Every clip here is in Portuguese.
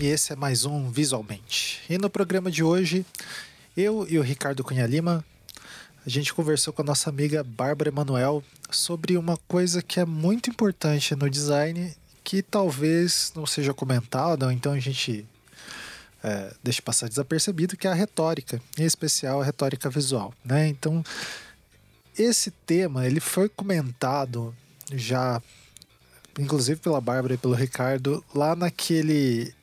E esse é mais um Visualmente. E no programa de hoje, eu e o Ricardo Cunha Lima, a gente conversou com a nossa amiga Bárbara Emanuel sobre uma coisa que é muito importante no design que talvez não seja comentada, ou então a gente é, deixa passar desapercebido, que é a retórica, em especial a retórica visual. Né? Então, esse tema ele foi comentado já inclusive pela Bárbara e pelo Ricardo, lá naquele.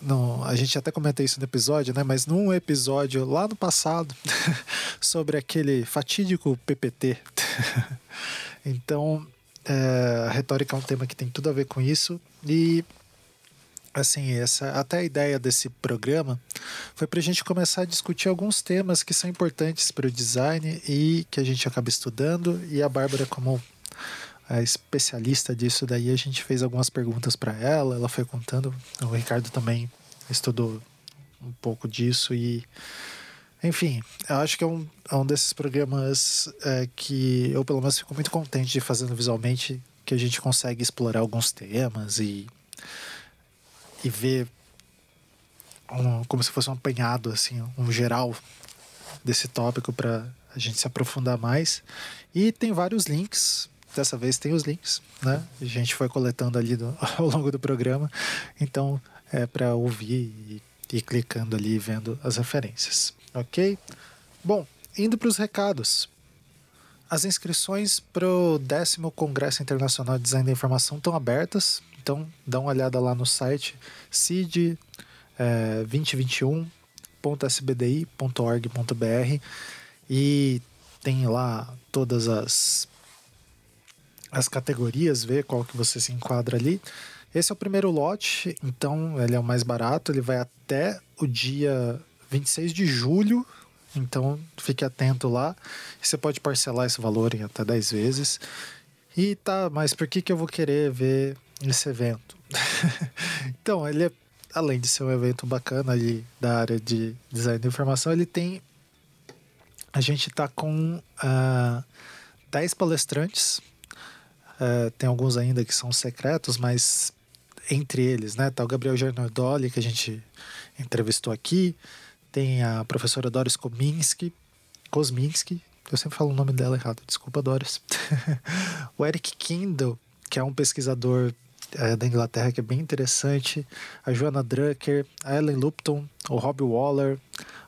No, a gente até comentou isso no episódio, né? Mas num episódio lá no passado sobre aquele fatídico PPT. então, é, a retórica é um tema que tem tudo a ver com isso. E assim, essa até a ideia desse programa foi para a gente começar a discutir alguns temas que são importantes para o design e que a gente acaba estudando. E a Bárbara, como a especialista disso daí, a gente fez algumas perguntas para ela, ela foi contando. O Ricardo também estudou um pouco disso e enfim, eu acho que é um, é um desses programas é, que eu, pelo menos, fico muito contente de fazendo visualmente, que a gente consegue explorar alguns temas e, e ver um, como se fosse um apanhado, assim, um geral desse tópico para a gente se aprofundar mais. E tem vários links Dessa vez tem os links, né? A gente foi coletando ali do, ao longo do programa. Então, é para ouvir e ir clicando ali vendo as referências, ok? Bom, indo para os recados. As inscrições para o décimo Congresso Internacional de Design da Informação estão abertas, então dá uma olhada lá no site CID é, 2021.sbdi.org.br e tem lá todas as as categorias, ver qual que você se enquadra ali. Esse é o primeiro lote, então ele é o mais barato, ele vai até o dia 26 de julho, então fique atento lá. Você pode parcelar esse valor em até 10 vezes. E tá, mas por que, que eu vou querer ver esse evento? então, ele é, além de ser um evento bacana ali da área de design de informação, ele tem. A gente tá com uh, ah, 10 palestrantes Uh, tem alguns ainda que são secretos, mas entre eles, né? Tá o Gabriel Gernardoli, que a gente entrevistou aqui. Tem a professora Doris Kominski, Kosminski, eu sempre falo o nome dela errado, desculpa, Doris. o Eric Kindle, que é um pesquisador é, da Inglaterra que é bem interessante. A Joana Drucker, a Ellen Lupton, o Rob Waller,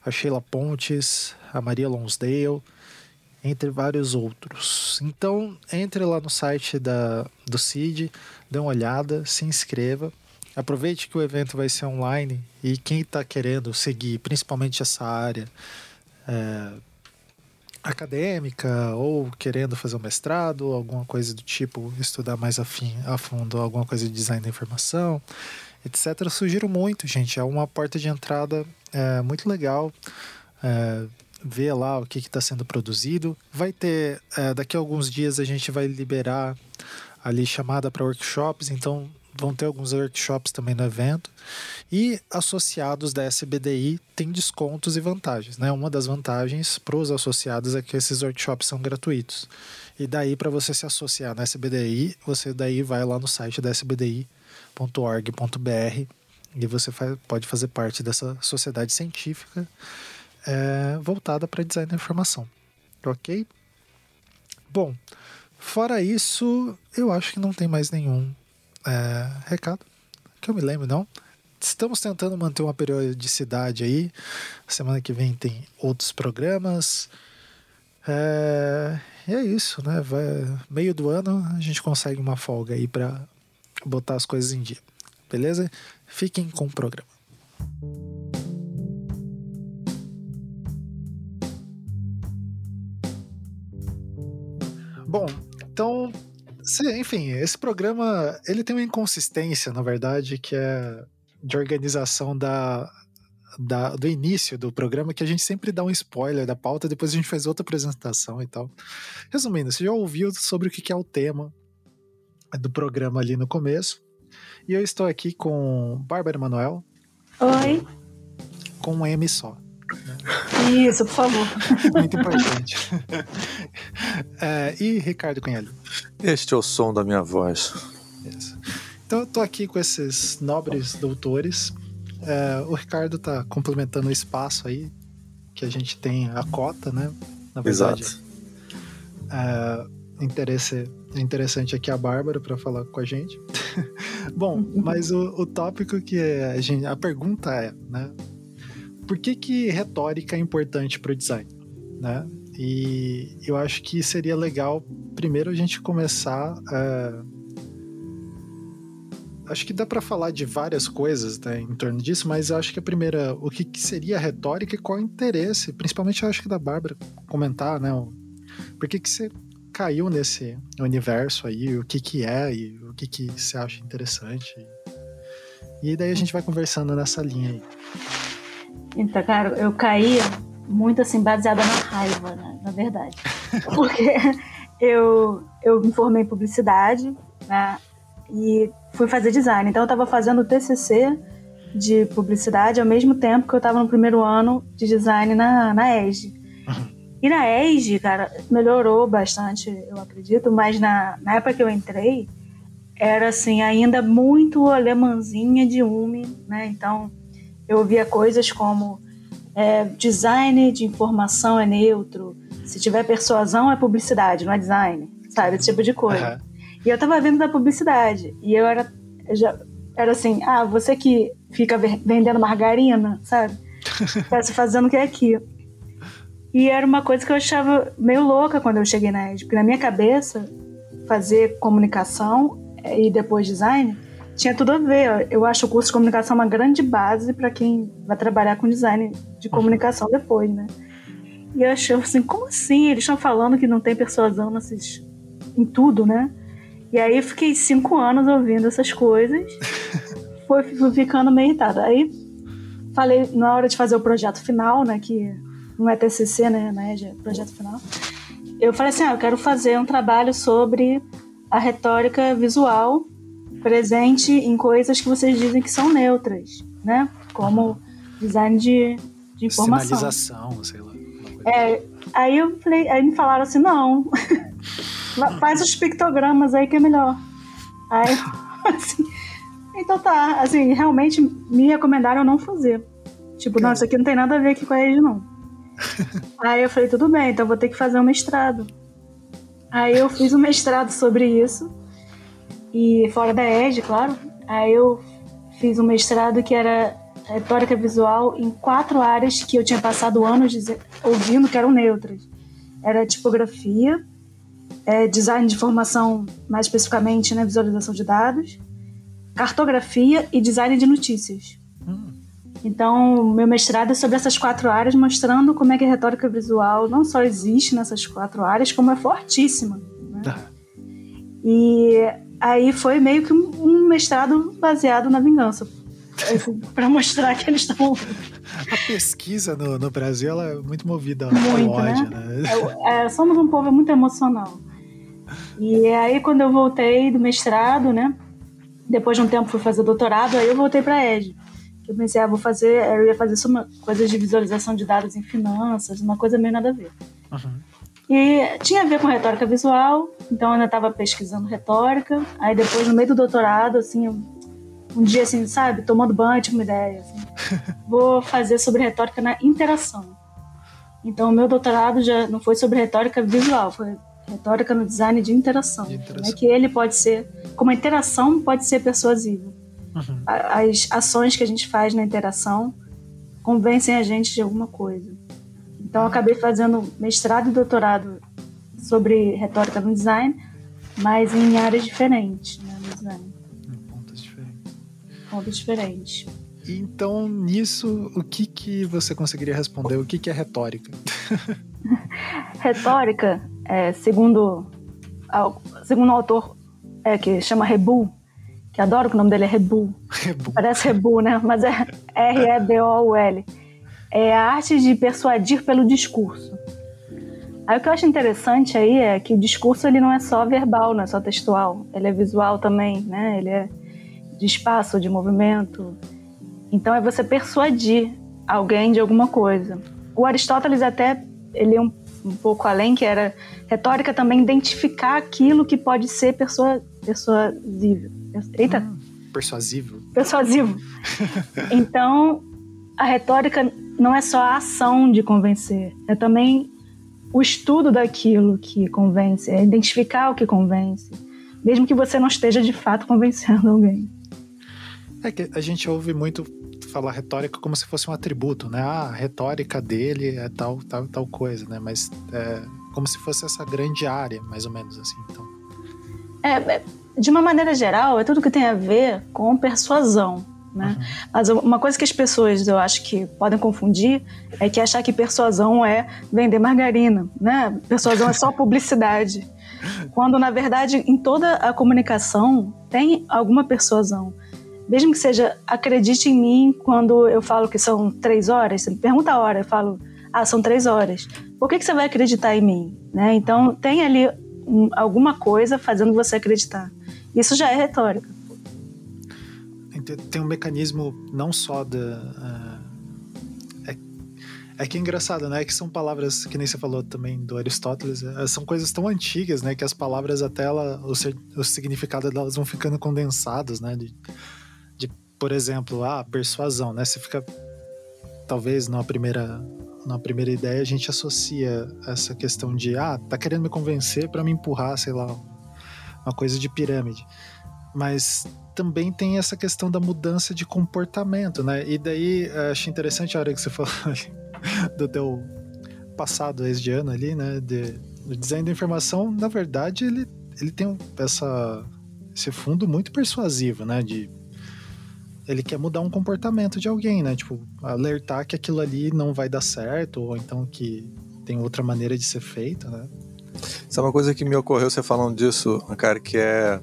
a Sheila Pontes, a Maria Lonsdale entre vários outros. Então, entre lá no site da, do CID, dê uma olhada, se inscreva. Aproveite que o evento vai ser online e quem está querendo seguir, principalmente essa área é, acadêmica ou querendo fazer um mestrado, alguma coisa do tipo, estudar mais afim, a fundo alguma coisa de design da informação, etc. Sugiro muito, gente. É uma porta de entrada é, muito legal. É, ver lá o que está sendo produzido. Vai ter, é, daqui a alguns dias a gente vai liberar ali chamada para workshops, então vão ter alguns workshops também no evento. E associados da SBDI tem descontos e vantagens. Né? Uma das vantagens para os associados é que esses workshops são gratuitos. E daí, para você se associar na SBDI, você daí vai lá no site da sbdi.org.br e você faz, pode fazer parte dessa sociedade científica é, voltada para design da informação. Ok? Bom, fora isso, eu acho que não tem mais nenhum é, recado que eu me lembro, não. Estamos tentando manter uma periodicidade aí. Semana que vem tem outros programas. É, e é isso, né? Vai, meio do ano a gente consegue uma folga aí para botar as coisas em dia. Beleza? Fiquem com o programa. Bom, então, enfim, esse programa ele tem uma inconsistência, na verdade, que é de organização da, da, do início do programa, que a gente sempre dá um spoiler da pauta, depois a gente faz outra apresentação e tal. Resumindo, você já ouviu sobre o que é o tema do programa ali no começo. E eu estou aqui com Bárbara Manuel. Oi. Com um M só. Isso, por favor. Muito importante. É, e Ricardo Cunhalho? Este é o som da minha voz. Isso. Então eu tô aqui com esses nobres doutores. É, o Ricardo tá complementando o espaço aí, que a gente tem a cota, né? Na verdade. Exato. É, interesse, é interessante aqui a Bárbara para falar com a gente. Bom, mas o, o tópico que a gente. A pergunta é, né? Por que, que retórica é importante para o design? Né? E eu acho que seria legal primeiro a gente começar. Uh, acho que dá para falar de várias coisas né, em torno disso, mas eu acho que a primeira, o que, que seria retórica e qual o interesse, principalmente eu acho que da Bárbara comentar, né? Por que, que você caiu nesse universo aí, o que que é e o que que você acha interessante. E daí a gente vai conversando nessa linha aí. Então, cara, eu caí muito assim, baseada na raiva, né, na verdade. Porque eu, eu me formei em publicidade, né? E fui fazer design. Então eu estava fazendo TCC de publicidade ao mesmo tempo que eu estava no primeiro ano de design na, na ESG. E na ESG, cara, melhorou bastante, eu acredito, mas na, na época que eu entrei, era assim, ainda muito alemãzinha de UME, né? Então, eu ouvia coisas como é, design de informação é neutro, se tiver persuasão é publicidade, não é design, sabe? Esse tipo de coisa. Uhum. E eu tava vendo da publicidade, e eu era, eu já, era assim, ah, você que fica vendendo margarina, sabe? Tá se fazendo o que é aqui. E era uma coisa que eu achava meio louca quando eu cheguei na ED, porque na minha cabeça, fazer comunicação eh, e depois design tinha tudo a ver. Eu acho o curso de comunicação uma grande base para quem vai trabalhar com design de comunicação depois, né? E eu achei assim, como assim? Eles estão falando que não tem persuasão nesses, em tudo, né? E aí eu fiquei cinco anos ouvindo essas coisas, foi, ficando meio irritada. Aí falei, na hora de fazer o projeto final, né, que não é TCC, né, né, de projeto final, eu falei assim, ah, eu quero fazer um trabalho sobre a retórica visual presente em coisas que vocês dizem que são neutras, né, como design de, de informação. Sinalização, sei lá. É, aí eu falei, aí me falaram assim, não, faz os pictogramas aí que é melhor. Aí, assim, então tá, assim, realmente me recomendaram não fazer. Tipo, não, isso aqui não tem nada a ver aqui com a rede, não. Aí eu falei, tudo bem, então vou ter que fazer um mestrado. Aí eu fiz um mestrado sobre isso. E fora da ED, claro. Aí eu fiz um mestrado que era retórica visual em quatro áreas que eu tinha passado anos ouvindo que eram neutras. Era tipografia, é, design de informação, mais especificamente, né, visualização de dados, cartografia e design de notícias. Então, meu mestrado é sobre essas quatro áreas, mostrando como é que a retórica visual não só existe nessas quatro áreas, como é fortíssima. Né? Ah. E aí foi meio que um mestrado baseado na vingança, para mostrar que eles estão. A pesquisa no, no Brasil ela é muito movida muito, ao ódio, né? né? É, é, somos um povo muito emocional. E aí, quando eu voltei do mestrado, né? Depois de um tempo fui fazer doutorado, aí eu voltei para a ED eu pensei, ah, vou fazer, eu ia fazer uma coisa de visualização de dados em finanças, uma coisa meio nada a ver. Uhum. E tinha a ver com retórica visual, então eu ainda estava pesquisando retórica. Aí depois, no meio do doutorado, assim, um dia assim, sabe, tomando banho, tive uma ideia, assim, vou fazer sobre retórica na interação. Então o meu doutorado já não foi sobre retórica visual, foi retórica no design de interação. De interação. Né, que ele pode ser, como a interação pode ser persuasiva. Uhum. As ações que a gente faz na interação convencem a gente de alguma coisa. Então, eu acabei fazendo mestrado e doutorado sobre retórica no design, mas em áreas diferentes né, no design. Em pontos diferentes. Pontos diferentes. Então, nisso, o que, que você conseguiria responder? O que, que é retórica? retórica, é, segundo, segundo o autor é, que chama Rebu, que adoro que o nome dele é Rebu. Rebu. Parece Rebu, né? Mas é R-E-B-O-U-L. É a arte de persuadir pelo discurso. Aí o que eu acho interessante aí é que o discurso ele não é só verbal, não é só textual. Ele é visual também, né? Ele é de espaço, de movimento. Então é você persuadir alguém de alguma coisa. O Aristóteles até ele é um, um pouco além, que era retórica também identificar aquilo que pode ser persua, persuasível. Eita, hum. persuasivo. Persuasivo. então, a retórica não é só a ação de convencer, é também o estudo daquilo que convence, é identificar o que convence, mesmo que você não esteja de fato convencendo alguém. É que a gente ouve muito falar retórica como se fosse um atributo, né? Ah, a retórica dele é tal, tal, tal coisa, né? Mas é como se fosse essa grande área, mais ou menos assim. Então. É, é de uma maneira geral, é tudo que tem a ver com persuasão. Né? Uhum. Mas uma coisa que as pessoas eu acho que podem confundir é que achar que persuasão é vender margarina, né? Persuasão é só publicidade. Quando na verdade em toda a comunicação tem alguma persuasão. Mesmo que seja acredite em mim quando eu falo que são três horas, você me pergunta a hora, eu falo, ah, são três horas. Por que, que você vai acreditar em mim? Né? Então tem ali um, alguma coisa fazendo você acreditar. Isso já é retórica tem um mecanismo não só da. Uh, é, é, que é engraçado, né? É que são palavras, que nem você falou também do Aristóteles, uh, são coisas tão antigas, né? Que as palavras até ela, o, o significado delas vão ficando condensados, né? De, de, por exemplo, ah, persuasão, né? Você fica. Talvez numa primeira, na primeira ideia a gente associa essa questão de ah, tá querendo me convencer para me empurrar, sei lá, uma coisa de pirâmide. Mas também tem essa questão da mudança de comportamento, né? E daí eh, achei interessante a hora que você falou do teu passado esse de ano ali, né? De, o design da informação, na verdade, ele, ele tem essa, esse fundo muito persuasivo, né? De ele quer mudar um comportamento de alguém, né? Tipo, alertar que aquilo ali não vai dar certo, ou então que tem outra maneira de ser feito, né? Sabe uma coisa que me ocorreu você falando disso, cara, que é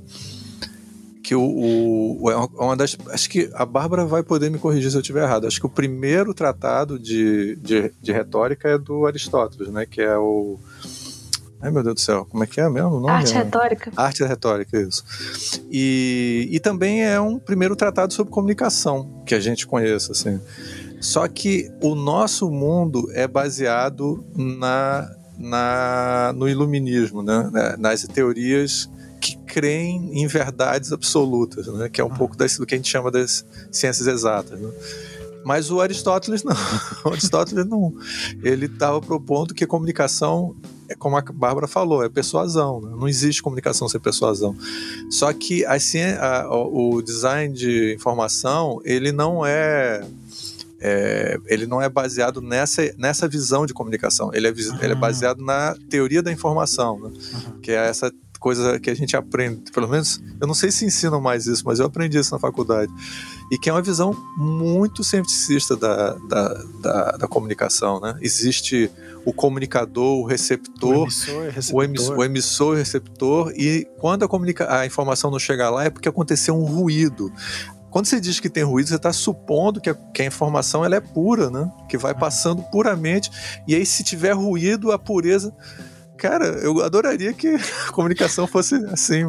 que o, o, é uma das. Acho que a Bárbara vai poder me corrigir se eu estiver errado. Acho que o primeiro tratado de, de, de, retórica é do Aristóteles, né? Que é o. Ai meu Deus do céu, como é que é mesmo? O nome? Arte é... retórica. Arte retórica, isso. E, e também é um primeiro tratado sobre comunicação que a gente conheça, assim. Só que o nosso mundo é baseado na, na, no iluminismo, né? nas teorias creem em verdades absolutas, né? que é um ah. pouco das, do que a gente chama das ciências exatas. Né? Mas o Aristóteles não. O Aristóteles não. Ele estava propondo que a comunicação, é como a Bárbara falou, é persuasão. Né? Não existe comunicação sem persuasão. Só que a, a, o design de informação, ele não é é, ele não é baseado nessa, nessa visão de comunicação, ele é, ele é ah. baseado na teoria da informação, né? que é essa coisa que a gente aprende, pelo menos, eu não sei se ensinam mais isso, mas eu aprendi isso na faculdade. E que é uma visão muito cientificista da, da, da, da comunicação, né? Existe o comunicador, o receptor, o emissor, receptor. O, emissor, o emissor e receptor, e quando a, comunica a informação não chega lá é porque aconteceu um ruído. Quando você diz que tem ruído, você está supondo que a, que a, informação ela é pura, né? Que vai passando puramente. E aí, se tiver ruído, a pureza Cara, eu adoraria que a comunicação fosse assim.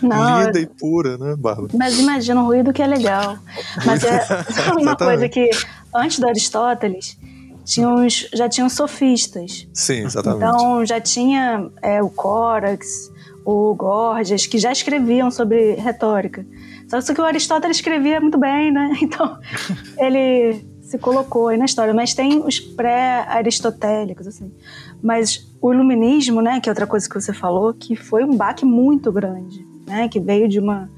Não, linda e pura, né, Bárbara? Mas imagina o ruído que é legal. Mas é uma coisa que, antes do Aristóteles, tinha uns, já tinham sofistas. Sim, exatamente. Então já tinha é, o Córax, o Gorgias, que já escreviam sobre retórica. Só que o Aristóteles escrevia muito bem, né? Então ele se colocou aí na história. Mas tem os pré-aristotélicos, assim. Mas o iluminismo, né, que é outra coisa que você falou, que foi um baque muito grande, né, que veio de uma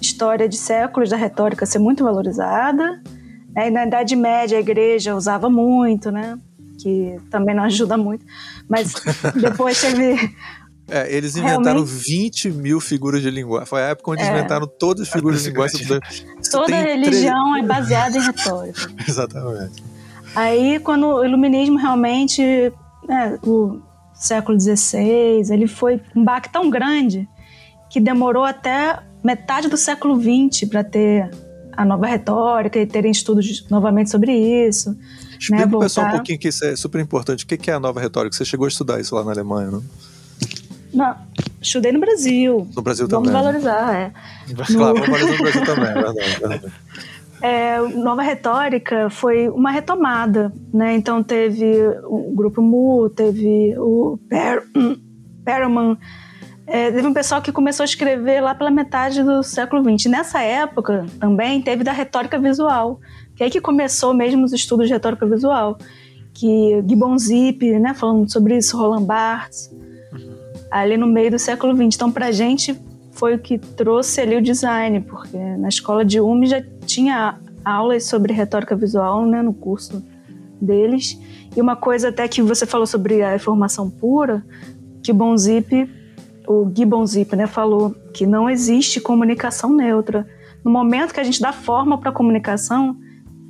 história de séculos da retórica ser muito valorizada. Né, e na Idade Média a igreja usava muito, né, que também não ajuda muito. Mas depois teve é, eles inventaram Realmente... 20 mil figuras de linguagem. Foi a época onde é. inventaram todas as figuras de linguagem. Toda religião é baseada em retórica. Exatamente. Aí, quando o iluminismo realmente né, o século XVI, ele foi um baque tão grande que demorou até metade do século XX para ter a nova retórica e terem estudos novamente sobre isso. Explica né, o pessoal um pouquinho que isso é super importante. O que é a nova retórica? Você chegou a estudar isso lá na Alemanha, não? Não, estudei no Brasil. No Brasil vamos também. Vamos valorizar, é. Claro, vamos valorizar no Brasil também, é verdade. É verdade. É, Nova Retórica foi uma retomada, né? Então teve o grupo Mu, teve o per, Perelman, é, teve um pessoal que começou a escrever lá pela metade do século XX. Nessa época também teve da retórica visual, que é aí que começou mesmo os estudos de retórica visual, que Gibbon Zip, né, falando sobre isso, Roland Barthes, uhum. ali no meio do século XX. Então, para gente foi o que trouxe ali o design, porque na escola de UME já tinha aulas sobre retórica visual, né, no curso deles. E uma coisa até que você falou sobre a informação pura, que Bonzip o Gibbon Zip né, falou que não existe comunicação neutra. No momento que a gente dá forma para a comunicação,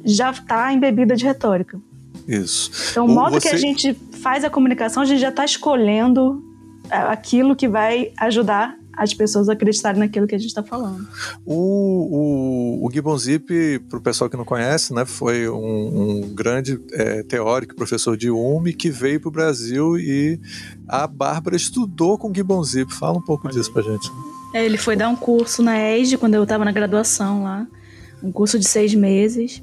já está embebida de retórica. Isso. Então, o modo Você... que a gente faz a comunicação, a gente já está escolhendo é, aquilo que vai ajudar as pessoas acreditarem naquilo que a gente está falando. O, o, o Gibbon Zip, para o pessoal que não conhece, né, foi um, um grande é, teórico, professor de UME, que veio para o Brasil e a Bárbara estudou com Gibbon Zip. Fala um pouco disso para gente. É, ele foi dar um curso na ESD quando eu estava na graduação lá, um curso de seis meses,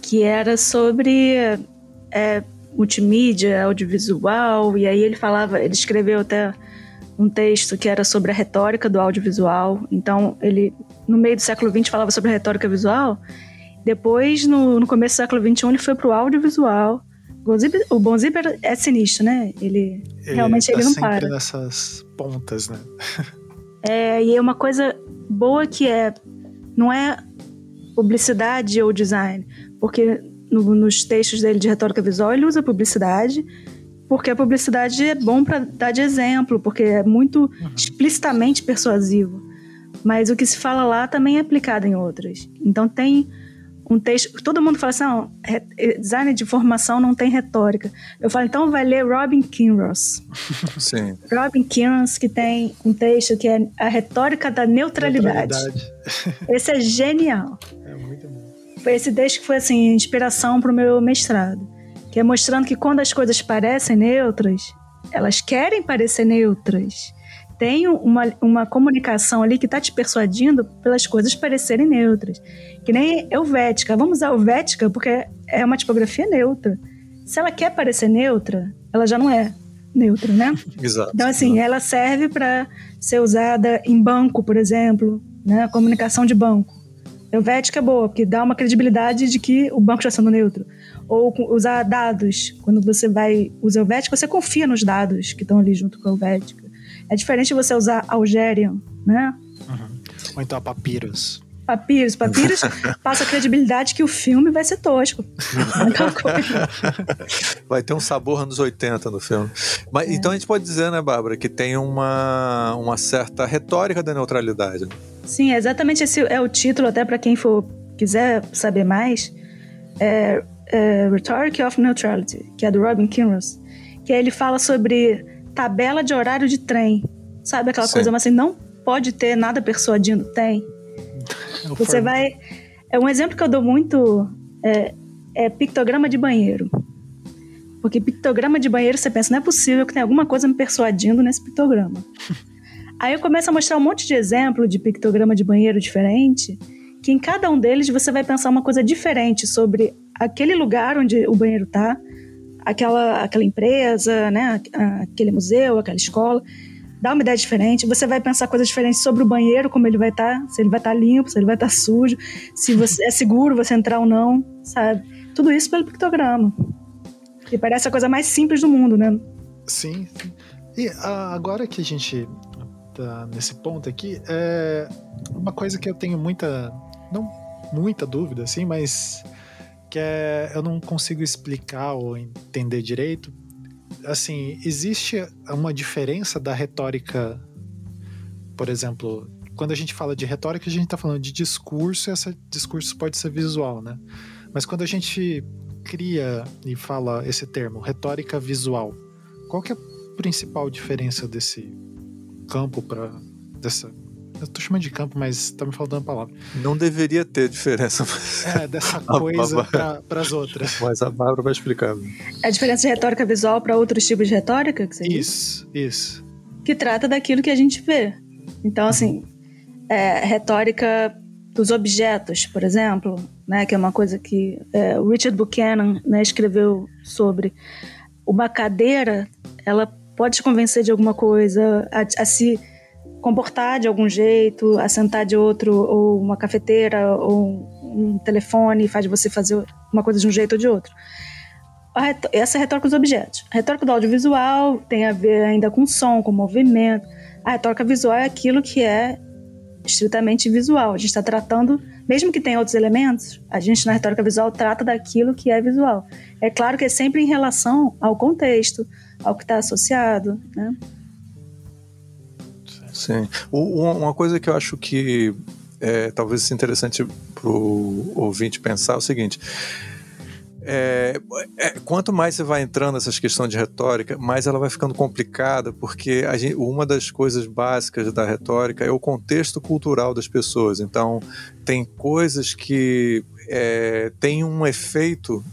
que era sobre é, multimídia, audiovisual, e aí ele falava, ele escreveu até um texto que era sobre a retórica do audiovisual. Então, ele, no meio do século XX, falava sobre a retórica visual. Depois, no, no começo do século XXI, ele foi para o audiovisual. O Bonzip é sinistro, né? Ele, ele realmente tá ele não sempre para. nessas pontas, né? é, e é uma coisa boa que é não é publicidade ou design, porque no, nos textos dele de retórica visual ele usa publicidade, porque a publicidade é bom para dar de exemplo, porque é muito uhum. explicitamente persuasivo. Mas o que se fala lá também é aplicado em outras. Então tem um texto. Todo mundo fala assim: eh, design de informação não tem retórica. Eu falo, então vai ler Robin Kinross. Sim. Robin Kinross, que tem um texto que é A Retórica da Neutralidade. neutralidade. Esse é genial. É muito bom. Foi esse texto que foi assim, inspiração para o meu mestrado que é mostrando que quando as coisas parecem neutras, elas querem parecer neutras. Tem uma, uma comunicação ali que está te persuadindo pelas coisas parecerem neutras. Que nem Helvética. Vamos usar Helvética porque é uma tipografia neutra. Se ela quer parecer neutra, ela já não é neutra, né? Exato. Então, assim, ela serve para ser usada em banco, por exemplo, né? Comunicação de banco. Helvética é boa, porque dá uma credibilidade de que o banco está sendo neutro. Ou usar dados. Quando você vai usar Helvética, você confia nos dados que estão ali junto com a Helvética. É diferente você usar Algerian, né? Uhum. Ou então a Papyrus. Papyrus. Papyrus passa a credibilidade que o filme vai ser tosco. vai ter um sabor anos 80 no filme. Mas, é. Então a gente pode dizer, né, Bárbara, que tem uma, uma certa retórica da neutralidade. Sim, exatamente esse é o título, até para quem for quiser saber mais. É, é Rhetoric of Neutrality, que é do Robin Kinross. Que ele fala sobre tabela de horário de trem. Sabe aquela Sim. coisa, mas assim, não pode ter nada persuadindo? Tem. Você vai. É um exemplo que eu dou muito é, é, pictograma de banheiro. Porque pictograma de banheiro você pensa, não é possível que tenha alguma coisa me persuadindo nesse pictograma. Aí eu começo a mostrar um monte de exemplo de pictograma de banheiro diferente, que em cada um deles você vai pensar uma coisa diferente sobre aquele lugar onde o banheiro tá, aquela, aquela empresa, né, aquele museu, aquela escola dá uma ideia diferente. Você vai pensar coisas diferentes sobre o banheiro, como ele vai estar, tá, se ele vai estar tá limpo, se ele vai estar tá sujo, se você, é seguro você entrar ou não, sabe? Tudo isso pelo pictograma. E parece a coisa mais simples do mundo, né? Sim. E ah, agora que a gente tá nesse ponto aqui, é uma coisa que eu tenho muita, não muita dúvida, assim, mas que é, eu não consigo explicar ou entender direito, assim, existe uma diferença da retórica, por exemplo, quando a gente fala de retórica, a gente está falando de discurso, e esse discurso pode ser visual, né? Mas quando a gente cria e fala esse termo, retórica visual, qual que é a principal diferença desse campo para dessa eu tô chamando de campo, mas tá me faltando a palavra. Não deveria ter diferença. É, dessa coisa para as outras. Mas a Bárbara vai explicar. A diferença de retórica visual para outros tipos de retórica? Que você isso, diz? isso. Que trata daquilo que a gente vê. Então, assim, é, retórica dos objetos, por exemplo, né, que é uma coisa que é, o Richard Buchanan né, escreveu sobre. Uma cadeira, ela pode te convencer de alguma coisa, a, a se comportar de algum jeito, a sentar de outro, ou uma cafeteira, ou um telefone faz você fazer uma coisa de um jeito ou de outro. Essa é a retórica dos objetos. A retórica do audiovisual tem a ver ainda com som, com movimento. A retórica visual é aquilo que é estritamente visual. A gente está tratando, mesmo que tenha outros elementos, a gente na retórica visual trata daquilo que é visual. É claro que é sempre em relação ao contexto, ao que está associado, né? Sim. Uma coisa que eu acho que é, talvez interessante para o ouvinte pensar é o seguinte. É, é, quanto mais você vai entrando nessas questões de retórica, mais ela vai ficando complicada, porque gente, uma das coisas básicas da retórica é o contexto cultural das pessoas. Então, tem coisas que é, têm um efeito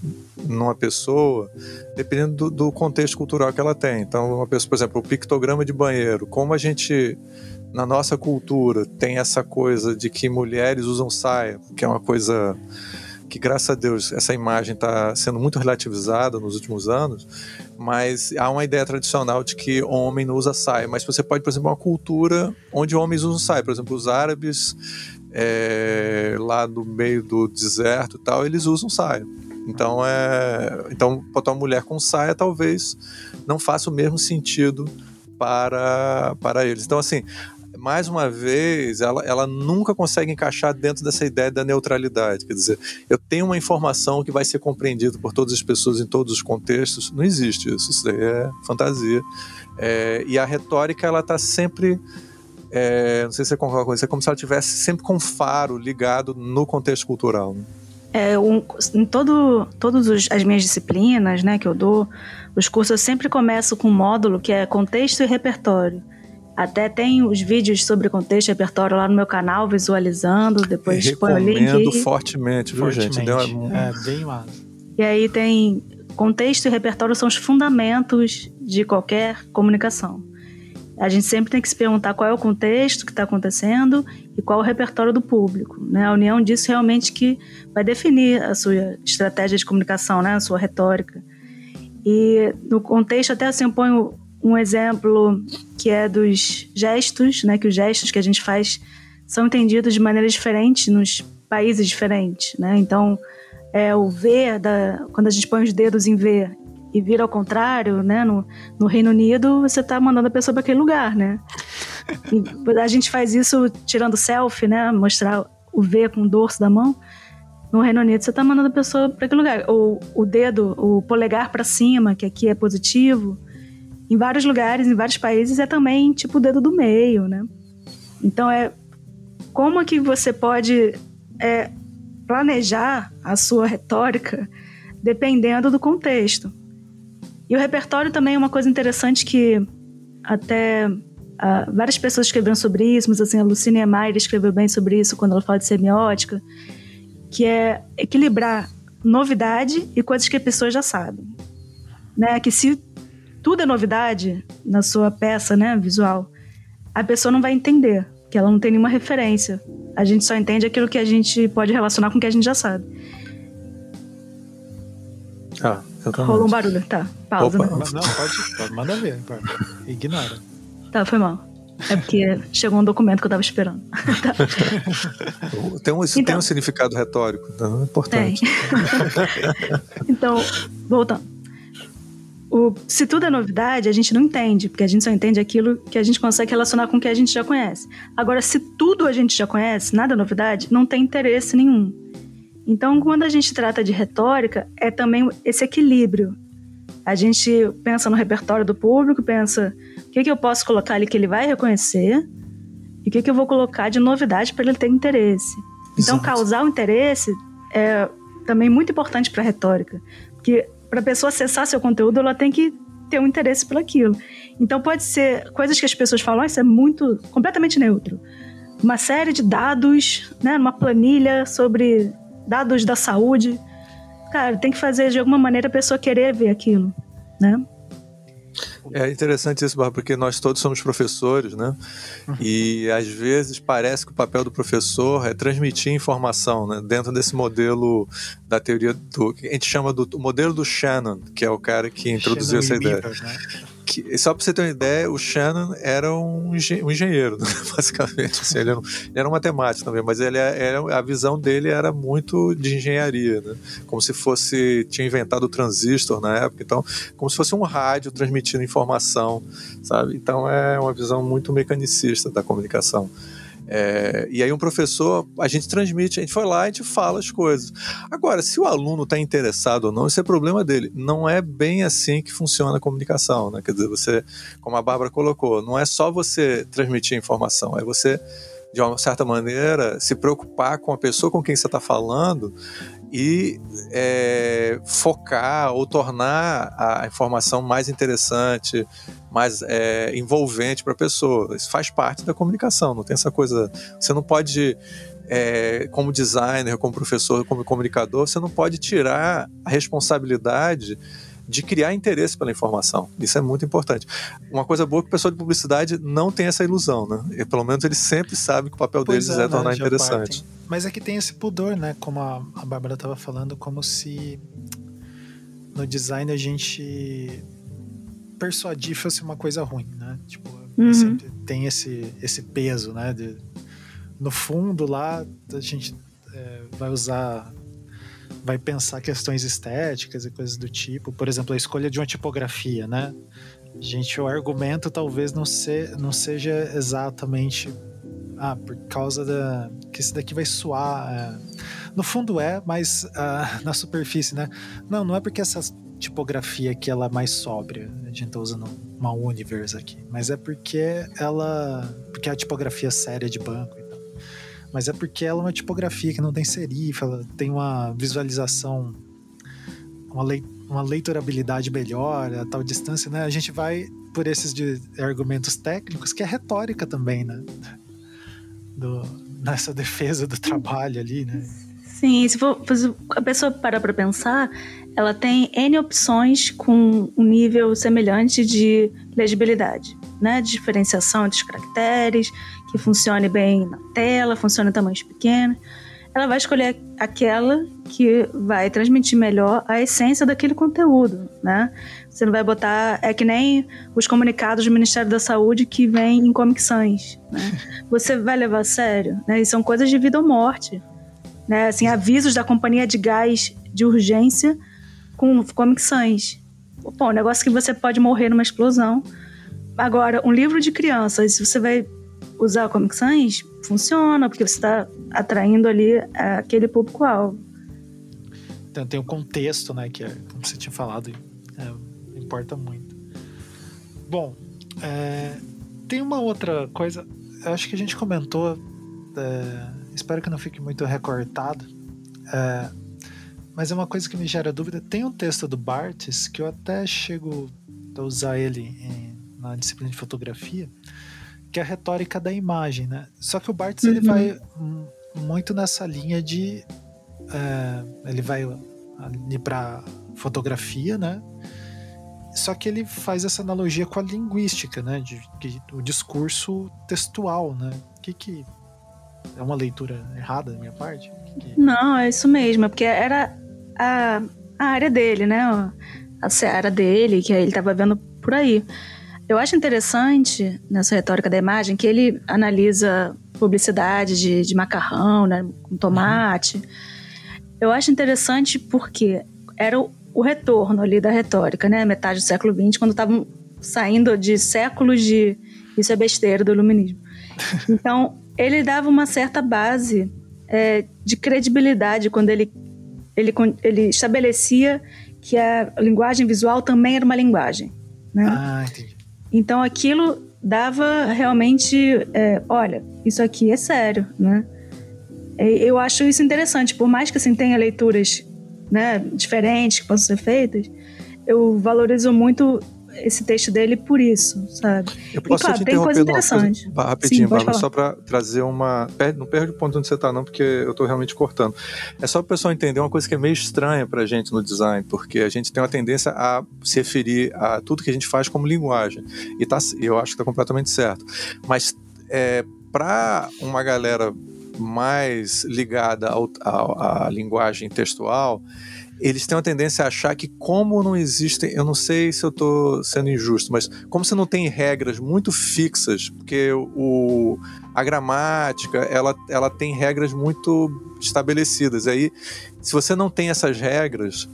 numa pessoa, dependendo do, do contexto cultural que ela tem. Então, uma pessoa, por exemplo, o pictograma de banheiro, como a gente na nossa cultura tem essa coisa de que mulheres usam saia, que é uma coisa que graças a Deus essa imagem está sendo muito relativizada nos últimos anos, mas há uma ideia tradicional de que homem não usa saia. Mas você pode, por exemplo, uma cultura onde homens usam saia, por exemplo, os árabes é, lá no meio do deserto e tal, eles usam saia. Então, é, então botar uma mulher com saia talvez não faça o mesmo sentido para, para eles. Então, assim, mais uma vez, ela, ela nunca consegue encaixar dentro dessa ideia da neutralidade. Quer dizer, eu tenho uma informação que vai ser compreendida por todas as pessoas em todos os contextos. Não existe isso. Isso daí é fantasia. É, e a retórica, ela está sempre. É, não sei se você concorda com isso, é como se ela estivesse sempre com faro ligado no contexto cultural. Né? É, um, em todo, todas as minhas disciplinas né, que eu dou, os cursos eu sempre começo com um módulo que é contexto e repertório. Até tem os vídeos sobre contexto e repertório lá no meu canal, visualizando, depois põe o link. Recomendo fortemente, viu, fortemente. gente? Deu uma... É bem massa. E aí tem contexto e repertório são os fundamentos de qualquer comunicação. A gente sempre tem que se perguntar qual é o contexto que está acontecendo e qual o repertório do público. Né? A união disso realmente que vai definir a sua estratégia de comunicação, né? a sua retórica. E no contexto, até assim, eu ponho um exemplo que é dos gestos, né? Que os gestos que a gente faz são entendidos de maneira diferente nos países diferentes, né? Então, é o V, da, quando a gente põe os dedos em V e vira ao contrário, né? No, no Reino Unido, você está mandando a pessoa para aquele lugar, né? E a gente faz isso tirando selfie, né? Mostrar o V com o dorso da mão. No Reino Unido, você está mandando a pessoa para aquele lugar. Ou o dedo, o polegar para cima, que aqui é positivo em vários lugares, em vários países, é também tipo o dedo do meio, né? Então é como que você pode é, planejar a sua retórica dependendo do contexto. E o repertório também é uma coisa interessante que até uh, várias pessoas escreveram sobre isso, mas assim, a Lucine Emaire escreveu bem sobre isso quando ela fala de semiótica, que é equilibrar novidade e coisas que as pessoas já sabem. Né? Que se tudo é novidade na sua peça, né, visual, a pessoa não vai entender, que ela não tem nenhuma referência. A gente só entende aquilo que a gente pode relacionar com o que a gente já sabe. Ah, Rolou um barulho, tá. Pausa. Né? Não, pode, pode, manda ver, ignora. Tá, foi mal. É porque chegou um documento que eu tava esperando. tá. tem, um, então, tem um significado retórico, então é importante. então, voltando o, se tudo é novidade, a gente não entende, porque a gente só entende aquilo que a gente consegue relacionar com o que a gente já conhece. Agora, se tudo a gente já conhece, nada é novidade, não tem interesse nenhum. Então, quando a gente trata de retórica, é também esse equilíbrio. A gente pensa no repertório do público, pensa o que, que eu posso colocar ali que ele vai reconhecer e o que, que eu vou colocar de novidade para ele ter interesse. Então, Exato. causar o interesse é também muito importante para a retórica, porque para a pessoa acessar seu conteúdo, ela tem que ter um interesse por aquilo. Então pode ser coisas que as pessoas falam, isso é muito completamente neutro. Uma série de dados, né, numa planilha sobre dados da saúde. Cara, tem que fazer de alguma maneira a pessoa querer ver aquilo, né? É interessante isso, Bárbara, porque nós todos somos professores, né? Uhum. E às vezes parece que o papel do professor é transmitir informação, né? Dentro desse modelo da teoria do que a gente chama do modelo do Shannon, que é o cara que introduziu Shannon essa ideia. né? Que, só para você ter uma ideia, o Shannon era um, engenheiro, né? basicamente. Assim, ele, era um, ele, era um, matemático também, mas ele é, era, a visão dele era muito de engenharia, né? Como se fosse. tinha inventado o transistor na época, então, como se fosse um rádio transmitindo informação, sabe? Então é uma visão muito mecanicista da comunicação. É, e aí um professor, a gente transmite, a gente foi lá, a gente fala as coisas. Agora, se o aluno está interessado ou não, isso é problema dele. Não é bem assim que funciona a comunicação, né? Quer dizer, você, como a Bárbara colocou, não é só você transmitir informação, é você de uma certa maneira, se preocupar com a pessoa com quem você está falando e é, focar ou tornar a informação mais interessante, mais é, envolvente para a pessoa. Isso faz parte da comunicação, não tem essa coisa. Você não pode. É, como designer, como professor, como comunicador, você não pode tirar a responsabilidade de criar interesse pela informação. Isso é muito importante. Uma coisa boa é que o pessoal de publicidade não tem essa ilusão, né? E, pelo menos eles sempre sabem que o papel pois deles é, é tornar né? interessante. Partem. Mas é que tem esse pudor, né? Como a, a Bárbara estava falando, como se no design a gente persuadir fosse uma coisa ruim, né? Tipo, uhum. sempre tem esse, esse peso, né? De, no fundo lá a gente é, vai usar vai pensar questões estéticas e coisas do tipo. Por exemplo, a escolha de uma tipografia, né? Gente, o argumento talvez não, se, não seja exatamente ah, por causa da que esse daqui vai suar. É. No fundo é, mas ah, na superfície, né? Não, não é porque essa tipografia aqui ela é mais sóbria. A gente tá usando uma Universe aqui, mas é porque ela, porque a tipografia séria de banco mas é porque ela é uma tipografia que não tem serifa, ela tem uma visualização, uma, lei, uma leitorabilidade melhor, a tal distância, né? A gente vai por esses de argumentos técnicos, que é retórica também, né? Do, nessa defesa do trabalho ali, né? Sim, se, for, a pessoa parar para pensar, ela tem N opções com um nível semelhante de legibilidade, né? De diferenciação entre os caracteres, que funcione bem na tela, funcione em tamanhos pequenos. Ela vai escolher aquela que vai transmitir melhor a essência daquele conteúdo, né? Você não vai botar. É que nem os comunicados do Ministério da Saúde que vêm em Comic Sans, né? Você vai levar a sério, né? E são coisas de vida ou morte. Né? Assim, avisos da companhia de gás de urgência com Comic Sans. Pô, um negócio que você pode morrer numa explosão. Agora, um livro de crianças, você vai usar Comic Sans funciona, porque você está atraindo ali é, aquele público-alvo. Então tem o contexto, né, que é, como você tinha falado, é, importa muito. Bom, é, tem uma outra coisa, acho que a gente comentou, é, espero que não fique muito recortado, é, mas é uma coisa que me gera dúvida. Tem um texto do Bartes que eu até chego a usar ele em, na disciplina de fotografia, que é a retórica da imagem, né? Só que o Barthes uhum. ele vai muito nessa linha de é, ele vai ali para fotografia, né? Só que ele faz essa analogia com a linguística, né? De, de o discurso textual, né? Que que é uma leitura errada da minha parte? Que que... Não, é isso mesmo, é porque era a, a área dele, né? A seara dele, que ele estava vendo por aí. Eu acho interessante nessa retórica da imagem que ele analisa publicidade de, de macarrão, né, com tomate. Eu acho interessante porque era o, o, retorno ali da retórica, né, metade do século XX, quando estavam saindo de séculos de isso é besteira do iluminismo. Então ele dava uma certa base é, de credibilidade quando ele, ele, ele estabelecia que a linguagem visual também era uma linguagem. Né? Ah, entendi. Então aquilo dava realmente, é, olha, isso aqui é sério, né? Eu acho isso interessante, por mais que assim tenha leituras né, diferentes que possam ser feitas, eu valorizo muito esse texto dele por isso, sabe? Eu posso e, claro, te tem coisa interessante. Coisa, rapidinho, Sim, Bárbara, só para trazer uma. Não perde o ponto onde você está, não, porque eu estou realmente cortando. É só para o pessoal entender uma coisa que é meio estranha para a gente no design, porque a gente tem uma tendência a se referir a tudo que a gente faz como linguagem. E tá, eu acho que está completamente certo. Mas é, para uma galera mais ligada ao, à linguagem textual, eles têm uma tendência a achar que como não existem, eu não sei se eu estou sendo injusto, mas como você não tem regras muito fixas, porque o, a gramática, ela, ela tem regras muito estabelecidas. Aí, se você não tem essas regras,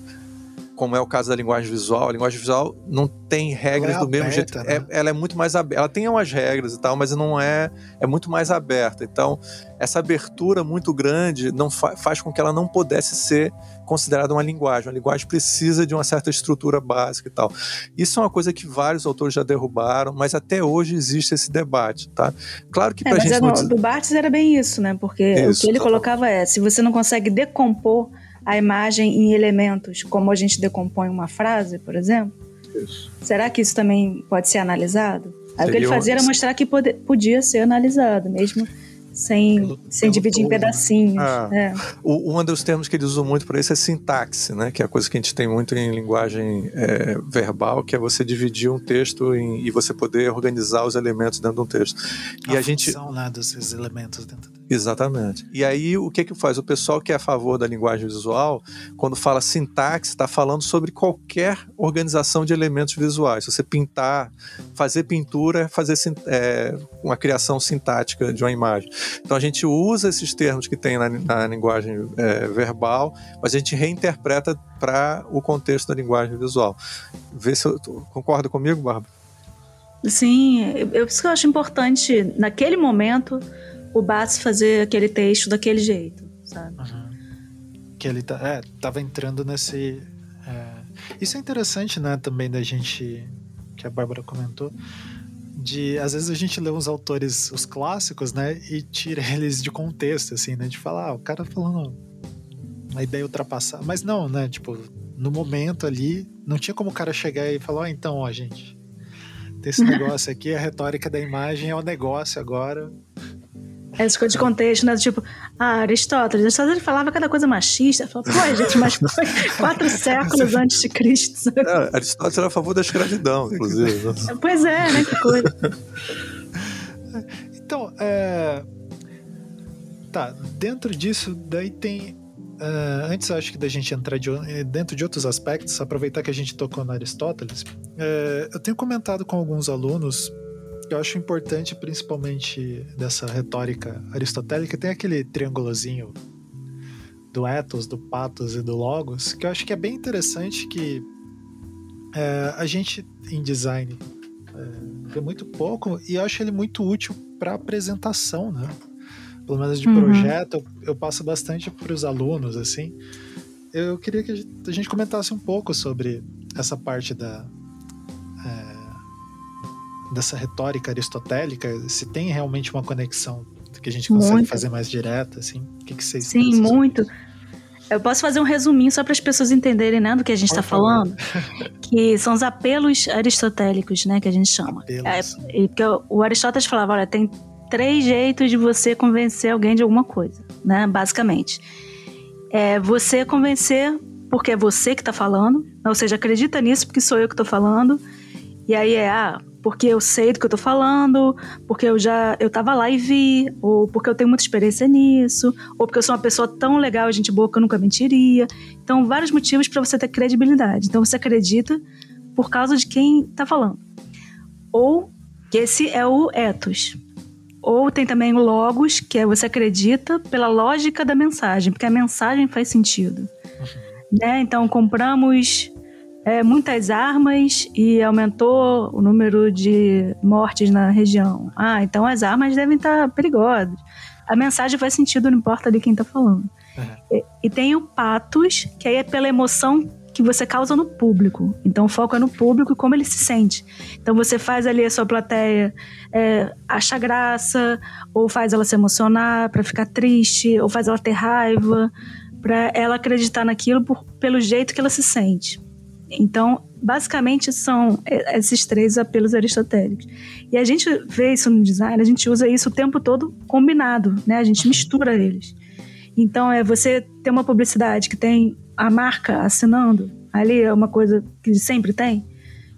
como é o caso da linguagem visual, a linguagem visual não tem regras é do mesmo jeito. Né? É, ela é muito mais aberta. Ela tem umas regras e tal, mas não é. É muito mais aberta. Então, essa abertura muito grande não fa faz com que ela não pudesse ser considerada uma linguagem. A linguagem precisa de uma certa estrutura básica e tal. Isso é uma coisa que vários autores já derrubaram, mas até hoje existe esse debate, tá? Claro que é, pra gente. É, no, não... Do Barthes era bem isso, né? Porque isso, o que ele colocava é: se você não consegue decompor a imagem em elementos, como a gente decompõe uma frase, por exemplo? Isso. Será que isso também pode ser analisado? Aí o que ele fazia era mostrar que pode, podia ser analisado, mesmo sem, pelo, sem pelo dividir todo. em pedacinhos. Ah, é. o, um dos termos que eles usam muito para isso é sintaxe, né? que é a coisa que a gente tem muito em linguagem é, verbal, que é você dividir um texto em, e você poder organizar os elementos dentro de um texto. A e a gente. Né, desses elementos dentro Exatamente. E aí, o que que faz? O pessoal que é a favor da linguagem visual, quando fala sintaxe, está falando sobre qualquer organização de elementos visuais. Se você pintar, fazer pintura é fazer é, uma criação sintática de uma imagem. Então, a gente usa esses termos que tem na, na linguagem é, verbal, mas a gente reinterpreta para o contexto da linguagem visual. Vê se eu, concorda comigo, Bárbara? Sim, eu, isso que eu acho importante, naquele momento o Bates fazer aquele texto daquele jeito, sabe? Uhum. Que ele tá, é, tava entrando nesse. É, isso é interessante, né, também da gente. Que a Bárbara comentou. De, às vezes a gente lê os autores, os clássicos, né, e tira eles de contexto, assim, né, de falar, ah, o cara falando uma ideia ultrapassada. Mas não, né, tipo, no momento ali, não tinha como o cara chegar e falar, ah, então, ó, gente, tem esse negócio aqui, a retórica da imagem é o um negócio agora, essa coisa de contexto, né? Tipo, ah, Aristóteles. Aristóteles falava cada coisa machista. Falou, pô, gente, mas foi quatro séculos antes de Cristo. É, Aristóteles era a favor da escravidão, inclusive. pois é, né? Que coisa. Então, é... Tá, dentro disso, daí tem Uh, antes, acho que da gente entrar de, eh, dentro de outros aspectos, aproveitar que a gente tocou no Aristóteles, uh, eu tenho comentado com alguns alunos eu acho importante, principalmente dessa retórica aristotélica, tem aquele triângulozinho do ethos, do pathos e do logos, que eu acho que é bem interessante que é, a gente em design é, vê muito pouco e eu acho ele muito útil para apresentação, né? Pelo menos de uhum. projeto, eu, eu passo bastante para os alunos, assim. Eu queria que a gente comentasse um pouco sobre essa parte da, dessa retórica aristotélica, se tem realmente uma conexão que a gente consegue muito. fazer mais direta, assim? O que, que vocês Sim, pensam? muito. Eu posso fazer um resuminho só para as pessoas entenderem, né, do que a gente está falando, que são os apelos aristotélicos, né, que a gente chama. É, porque o Aristóteles falava, olha, tem três jeitos de você convencer alguém de alguma coisa, né, basicamente. É você convencer porque é você que está falando, ou seja, acredita nisso porque sou eu que estou falando. E aí é, ah, porque eu sei do que eu tô falando, porque eu já eu tava lá e vi, ou porque eu tenho muita experiência nisso, ou porque eu sou uma pessoa tão legal, gente boa que eu nunca mentiria. Então, vários motivos para você ter credibilidade. Então, você acredita por causa de quem tá falando. Ou que esse é o ethos. Ou tem também o logos, que é você acredita pela lógica da mensagem, porque a mensagem faz sentido. Uhum. Né? Então, compramos é, muitas armas e aumentou o número de mortes na região. Ah, então as armas devem estar perigosas. A mensagem faz sentido, não importa de quem está falando. Uhum. E, e, tem o patos, que aí é pela emoção que você causa no público. Então o foco é no público e como ele se sente. Então você faz ali a sua plateia é, achar graça, ou faz ela se emocionar para ficar triste, ou faz ela ter raiva, para ela acreditar naquilo por, pelo jeito que ela se sente. Então, basicamente são esses três apelos aristotélicos. E a gente vê isso no design, a gente usa isso o tempo todo combinado, né? A gente mistura eles. Então, é você ter uma publicidade que tem a marca assinando, ali é uma coisa que sempre tem.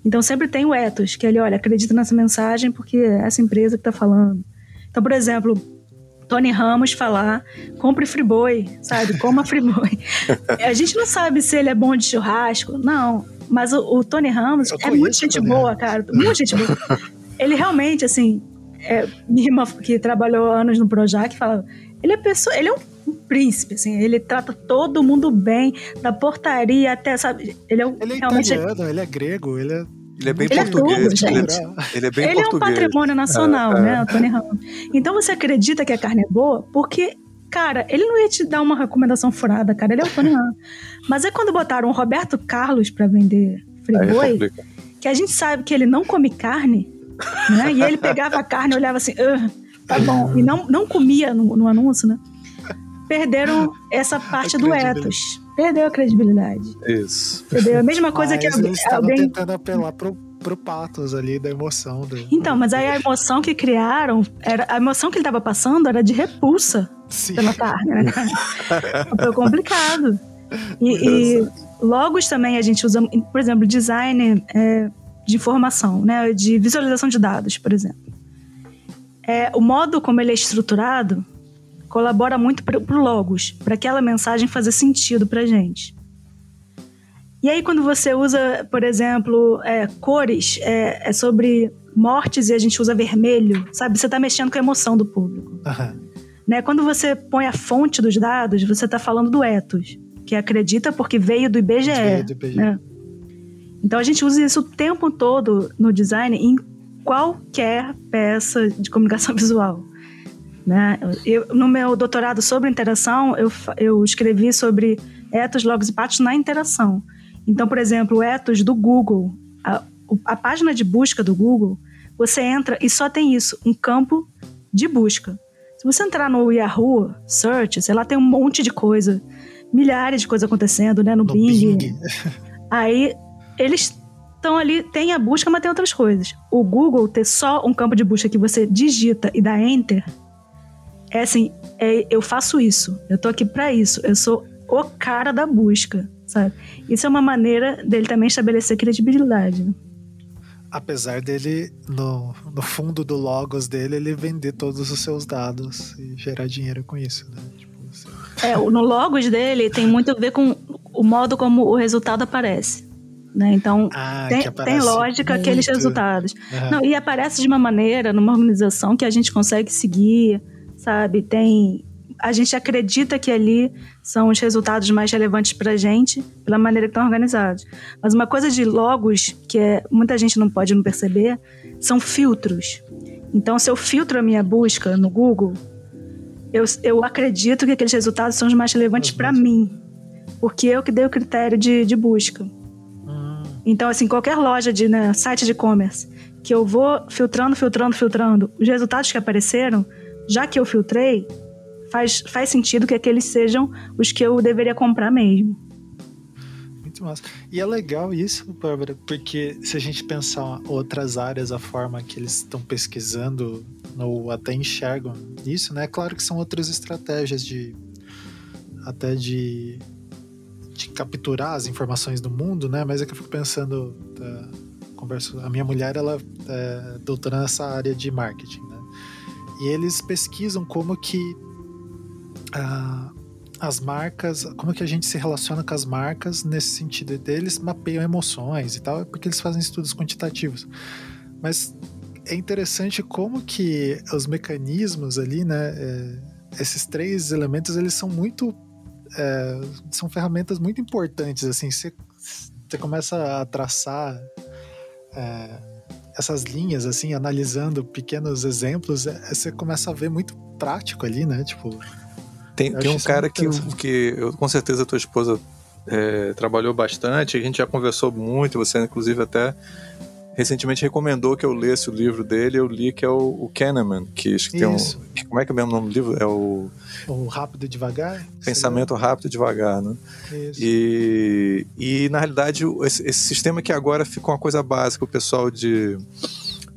Então, sempre tem o ethos, que ele, olha, acredita nessa mensagem porque é essa empresa que está falando. Então, por exemplo, Tony Ramos falar, compre friboi, sabe? Coma friboi. a gente não sabe se ele é bom de churrasco, não. Mas o, o Tony Ramos é muito gente boa, cara. Muito gente boa. Ele realmente, assim, é, minha irmã que trabalhou anos no Projac fala, ele é pessoa, ele é um, um, príncipe, assim, ele trata todo mundo bem, da portaria até, sabe, ele é, um, ele é realmente italiano, ele é grego, ele é ele é bem ele português. É tudo, gente. Ele é bem ele português. é um patrimônio nacional, é, né, é. o Tony Ramos. Então você acredita que a carne é boa porque, cara, ele não ia te dar uma recomendação furada, cara. Ele é o Tony Ramos. Mas é quando botaram o Roberto Carlos para vender friboi, que a gente sabe que ele não come carne, né? E ele pegava a carne e olhava assim, tá bom. E não, não comia no, no anúncio, né? Perderam essa parte do ethos. Perdeu a credibilidade. Isso. Perdeu a mesma coisa mas que alguém. alguém... tentando apelar pro, pro patos ali da emoção. Do... Então, mas aí a emoção que criaram, era, a emoção que ele estava passando era de repulsa Sim. pela carne, né? Foi complicado. E, e, logos também a gente usa, por exemplo, design é, de informação, né? De visualização de dados, por exemplo. É, o modo como ele é estruturado colabora muito para o logos, para aquela mensagem fazer sentido para gente. E aí quando você usa, por exemplo, é, cores, é, é, sobre mortes e a gente usa vermelho, sabe? Você está mexendo com a emoção do público. Uhum. Né? Quando você põe a fonte dos dados, você está falando do ethos, que acredita porque veio do IBGE. Veio do IBGE. Né? Então a gente usa isso o tempo todo no design em qualquer peça de comunicação visual. Né? Eu, no meu doutorado sobre interação, eu, eu escrevi sobre etos, logos e patos na interação. Então, por exemplo, o etos do Google, a, a página de busca do Google, você entra e só tem isso, um campo de busca. Se você entrar no Yahoo Search, sei lá, tem um monte de coisa, milhares de coisas acontecendo, né, no, no Bing. Bing. Aí eles estão ali, tem a busca, mas tem outras coisas. O Google ter só um campo de busca que você digita e dá enter, é assim, é, eu faço isso, eu tô aqui para isso, eu sou o cara da busca, sabe? Isso é uma maneira dele também estabelecer credibilidade. Apesar dele, no, no fundo do logos dele, ele vender todos os seus dados e gerar dinheiro com isso, né? Tipo, assim. É, no logos dele tem muito a ver com o modo como o resultado aparece. Né? Então, ah, tem, tem, lógica muito. aqueles resultados. Uhum. Não, e aparece de uma maneira, numa organização que a gente consegue seguir, sabe? Tem. A gente acredita que ali são os resultados mais relevantes para a gente, pela maneira que estão organizados. Mas uma coisa de logos que é, muita gente não pode não perceber são filtros. Então, se eu filtro a minha busca no Google, eu, eu acredito que aqueles resultados são os mais relevantes para mim, porque eu que dei o critério de, de busca. Então, assim, qualquer loja de né, site de e-commerce que eu vou filtrando, filtrando, filtrando, os resultados que apareceram, já que eu filtrei, faz, faz sentido que aqueles sejam os que eu deveria comprar mesmo. Muito massa. E é legal isso, Bárbara, porque se a gente pensar outras áreas, a forma que eles estão pesquisando ou até enxergam isso, né? Claro que são outras estratégias de até de de capturar as informações do mundo, né? Mas é que eu fico pensando, tá, converso, a minha mulher ela é doutora nessa área de marketing? E eles pesquisam como que ah, as marcas, como que a gente se relaciona com as marcas nesse sentido deles mapeiam emoções e tal, porque eles fazem estudos quantitativos. Mas é interessante como que os mecanismos ali, né? É, esses três elementos eles são muito é, são ferramentas muito importantes, assim, você, começa a traçar é, essas linhas, assim, analisando pequenos exemplos, é, você começa a ver muito prático ali, né, tipo... Tem, tem um cara que, que eu, com certeza tua esposa é, trabalhou bastante, a gente já conversou muito, você inclusive até recentemente recomendou que eu lesse o livro dele, eu li que é o, o Kahneman, que acho que tem um. Como é que é o mesmo nome do livro? É o. O Rápido e Devagar? Pensamento Rápido e Devagar, né? Isso. E, e na realidade, esse, esse sistema que agora ficou uma coisa básica, o pessoal de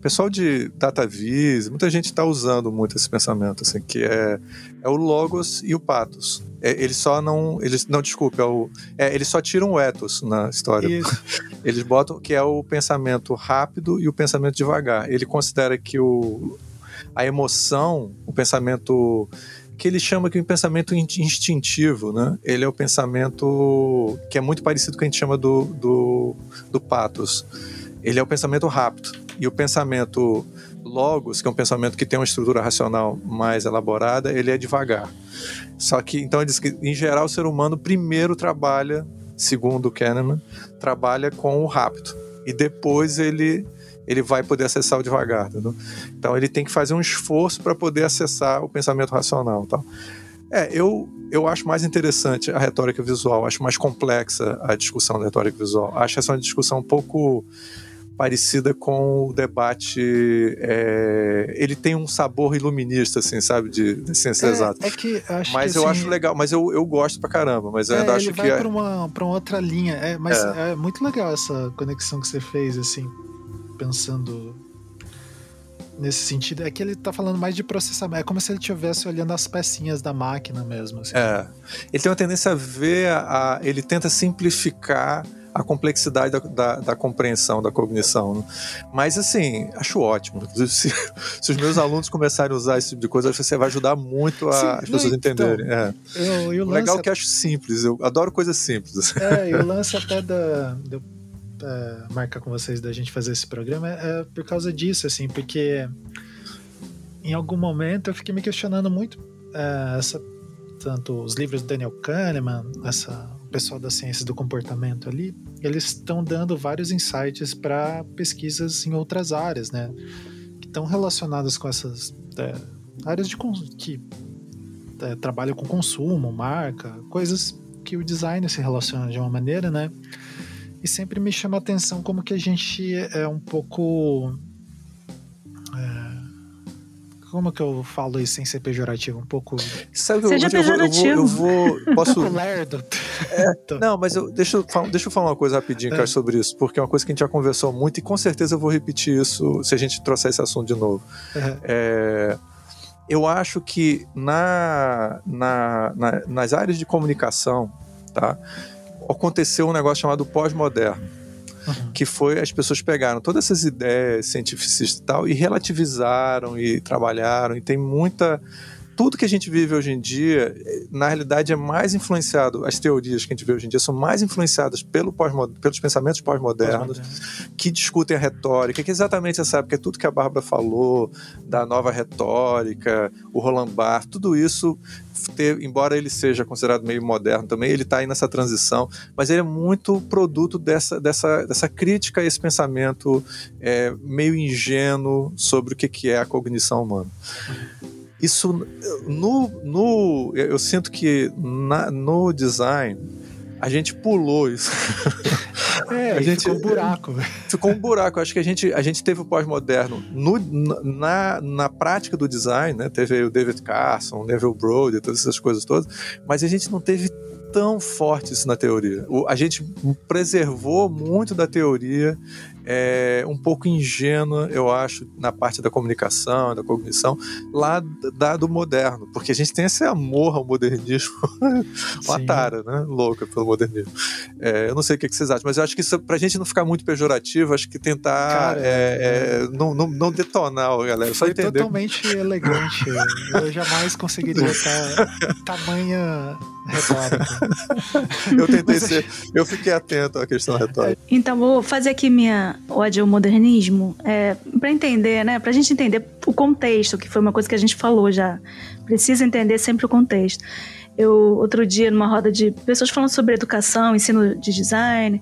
pessoal de DataVis, muita gente está usando muito esse pensamento, assim, que é, é o logos e o patos. É, eles só não, eles não desculpe, é o, é, eles só tiram o ethos na história. Isso. Eles botam que é o pensamento rápido e o pensamento devagar. Ele considera que o a emoção, o pensamento que ele chama que é um pensamento instintivo, né? Ele é o pensamento que é muito parecido com o que a gente chama do, do, do patos. Ele é o pensamento rápido. E o pensamento logos, que é um pensamento que tem uma estrutura racional mais elaborada, ele é devagar. Só que, então, ele diz que, em geral, o ser humano primeiro trabalha, segundo Kahneman, trabalha com o rápido. E depois ele ele vai poder acessar o devagar. Então ele tem que fazer um esforço para poder acessar o pensamento racional. Tal. É, eu, eu acho mais interessante a retórica visual, acho mais complexa a discussão da retórica visual. Acho essa uma discussão um pouco parecida com o debate. É, ele tem um sabor iluminista, assim, sabe, de, de ciência é, exata. É que acho mas que, eu assim, acho legal, mas eu, eu gosto pra caramba. Mas eu é, ainda acho ele que. vai é- pra uma, pra uma outra linha. É, mas É. é. muito legal essa conexão que você fez, assim, pensando nesse sentido. É que ele tá falando mais de processamento. É como se ele estivesse olhando as pecinhas da máquina mesmo. Assim. É. Ele tem uma tendência a ver, a, ele tenta simplificar a complexidade da, da, da compreensão, da cognição. né? Mas, assim, acho ótimo. Se, se os meus alunos começarem a usar esse tipo de coisa, acho que você vai ajudar muito a, Sim, as pessoas então, entenderem. É. Eu, e o legal lance é que eu acho simples, eu adoro coisas simples. É, e o lance até da, de eu é, marcar com vocês da gente fazer esse programa é, é por causa disso, assim, porque em algum momento eu fiquei me questionando muito é, essa, tanto os livros do Daniel Kahneman, essa, pessoal das ciências do comportamento ali, eles estão dando vários insights para pesquisas em outras áreas, né? Que estão relacionadas com essas é, áreas de que é, trabalham com consumo, marca, coisas que o design se relaciona de uma maneira, né? E sempre me chama a atenção como que a gente é um pouco. é, como que eu falo isso sem ser pejorativo? Um pouco. Sabe, Seja eu, vou- eu, vou, eu, vou. Posso. Lerdo. Tô- Não, mas eu, deixa, eu, fal- deixa eu falar uma coisa rapidinho, É. cara, sobre isso, porque é uma coisa que a gente já conversou muito e com certeza eu vou repetir isso se a gente trouxer esse assunto de novo. é, É, eu acho que na, na- na- nas áreas de comunicação, tá, aconteceu um negócio chamado pós-moderno, que foi as pessoas pegaram todas essas ideias cientificistas e tal e relativizaram e trabalharam e tem muita tudo que a gente vive hoje em dia, na realidade, é mais influenciado, as teorias que a gente vê hoje em dia são mais influenciadas pelo pós pelos pensamentos pós-modernos, que discutem a retórica, que é exatamente essa época, é tudo que a Bárbara falou, da nova retórica, o Roland Barthes, tudo isso, ter- embora ele seja considerado meio moderno também, ele está aí nessa transição, mas ele é muito produto dessa, dessa, dessa crítica a esse pensamento é, meio ingênuo sobre o que, que é a cognição humana. Isso, no, no, eu sinto que na- no design, a gente pulou isso. É, A gente- ficou um buraco. velho. ficou um buraco. Acho que a gente, a gente teve o pós-moderno no- na, na prática do design, né? Teve o David Carson, o Neville Brody, todas essas coisas todas, mas a gente não teve tão forte isso na teoria. O- a gente preservou muito da teoria, é, um pouco ingênua, eu acho, na parte da comunicação, da cognição, lá da, do moderno, porque a gente tem esse amor ao modernismo, uma Sim. tara, né? Louca pelo modernismo. É, eu não sei o que, que vocês acham, mas eu acho que isso, pra gente não ficar muito pejorativo, acho que tentar Cara, é, é, não, não, não detonar a galera, só entender. totalmente elegante. Eu jamais conseguiria estar tamanha. Eu tentei ser. Eu fiquei atento à questão retórica. Então, vou fazer aqui minha ode ao modernismo, é, para entender, né? Pra gente entender o contexto, que foi uma coisa que a gente falou já. Precisa entender sempre o contexto. Eu, outro dia, numa roda de pessoas falando sobre educação, ensino de design,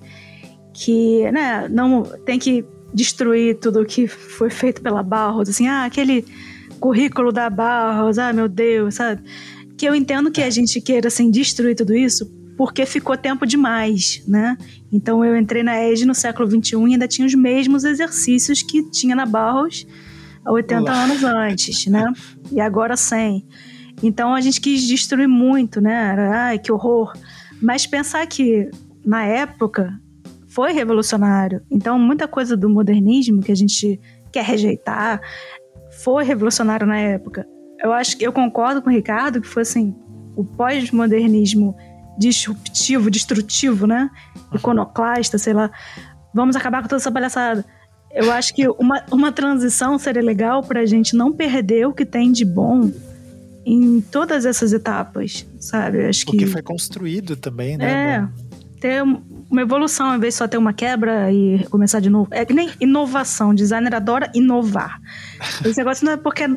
que, né, não tem que destruir tudo o que foi feito pela Barros, assim, ah, aquele currículo da Barros, ah, meu Deus, sabe? Que eu entendo que a gente queira, assim, destruir tudo isso porque ficou tempo demais, né? Então eu entrei na ED no século XXI e ainda tinha os mesmos exercícios que tinha na Barros há 80 Olá. anos antes, né? E agora 100. Então a gente quis destruir muito, né? Ai, que horror. Mas pensar que na época foi revolucionário. Então muita coisa do modernismo que a gente quer rejeitar foi revolucionário na época. Eu acho que eu concordo com o Ricardo que foi assim, o pós-modernismo disruptivo, destrutivo, né? Iconoclasta, sei lá. Vamos acabar com toda essa palhaçada. eu acho que uma, uma transição seria legal para a gente não perder o que tem de bom em todas essas etapas, sabe? Eu acho que, o que foi construído também, né? É, ter uma evolução, ao invés de só ter uma quebra e começar de novo. É que nem inovação. Designer adora inovar. Esse negócio não é porque é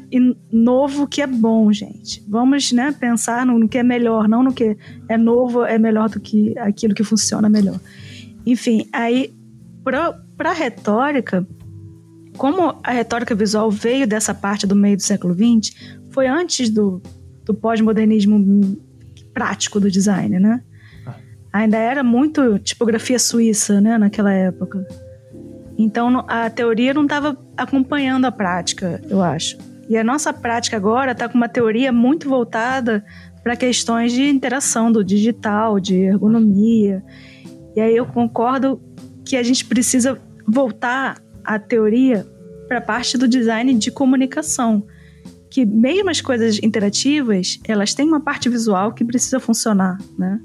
novo que é bom, gente. Vamos né, pensar no, que é melhor, não no que é novo é melhor do que aquilo que funciona melhor. Enfim, aí, para retórica, como a retórica visual veio dessa parte do meio do século XX, foi antes do, do pós-modernismo prático do design, né? Ainda era muito tipografia suíça, né, naquela época. Então a teoria não estava acompanhando a prática, eu acho. E a nossa prática agora está com uma teoria muito voltada para questões de interação do digital, de ergonomia. E aí eu concordo que a gente precisa voltar a teoria para a parte do design de comunicação. Que mesmo as coisas interativas, elas têm uma parte visual que precisa funcionar, né?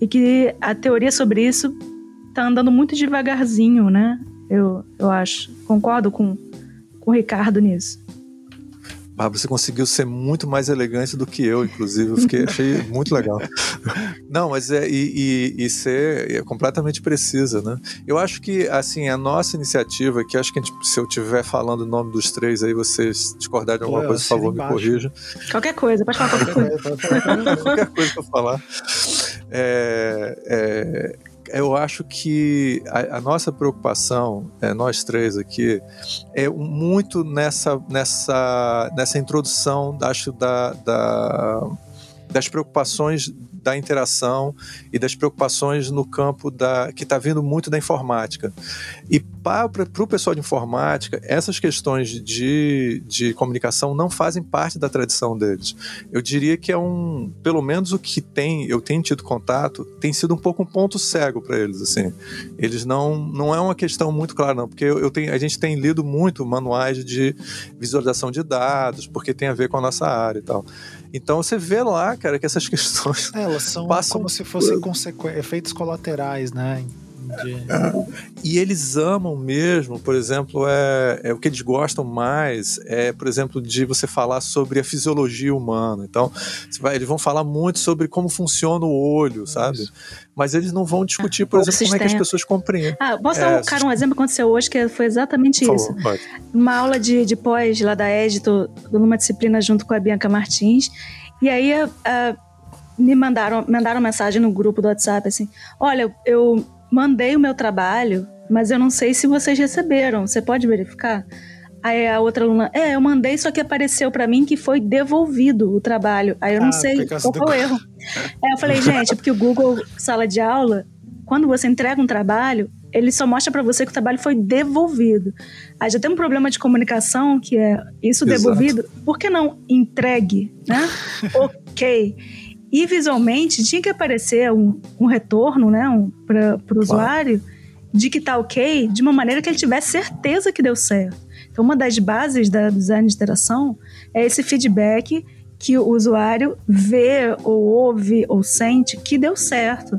E que a teoria sobre isso tá andando muito devagarzinho, né? Eu, eu acho. Concordo com, com o Ricardo nisso. Bárbara, você conseguiu ser muito mais elegante do que eu, inclusive. Eu fiquei, achei muito legal. Não, mas é. E, e, e ser é completamente precisa, né? Eu acho que, assim, a nossa iniciativa, que acho que gente, se eu estiver falando o nome dos três aí, vocês discordarem de alguma coisa, por favor, me corrija. Qualquer coisa, pode falar qualquer coisa. qualquer coisa eu falar. É, é, eu acho que a, a nossa preocupação, é, nós três aqui, é muito nessa, nessa, nessa introdução, acho, da, da das preocupações da interação e das preocupações no campo da que está vindo muito da informática. E para o pessoal de informática, essas questões de, de comunicação não fazem parte da tradição deles. Eu diria que é um, pelo menos o que tem, eu tenho tido contato, tem sido um pouco um ponto cego para eles. Assim, eles não, não é uma questão muito clara não, porque eu, eu tenho, a gente tem lido muito manuais de visualização de dados, porque tem a ver com a nossa área e tal. Então você vê lá, cara, que essas questões. É, elas são passam como se fossem efeitos colaterais, né? E eles amam mesmo, por exemplo, é, é o que eles gostam mais é, por exemplo, de você falar sobre a fisiologia humana. Então, vai, eles vão falar muito sobre como funciona o olho, sabe? Isso. Mas eles não vão discutir, por exemplo, sistema. como é que as pessoas compreendem. Ah, posso dar um, cara, um exemplo que aconteceu hoje que foi exatamente por isso. Favor, uma aula de, de pós lá da ED, dando uma disciplina junto com a Bianca Martins. E aí a, a, me mandaram, mandaram mensagem no grupo do WhatsApp assim: olha, eu mandei o meu trabalho, mas eu não sei se vocês receberam. Você pode verificar? Aí a outra aluna, é, eu mandei, só que apareceu para mim que foi devolvido o trabalho. Aí eu não ah, sei qual foi o erro. Aí eu falei, gente, porque o Google Sala de Aula, quando você entrega um trabalho, ele só mostra para você que o trabalho foi devolvido. Aí já tem um problema de comunicação que é isso Exato. devolvido. Por que não entregue, né? ok. E visualmente tinha que aparecer um, um retorno, né, um, para o claro. usuário de que tá ok, de uma maneira que ele tivesse certeza que deu certo. Então, uma das bases da design de interação é esse feedback que o usuário vê ou ouve ou sente que deu certo.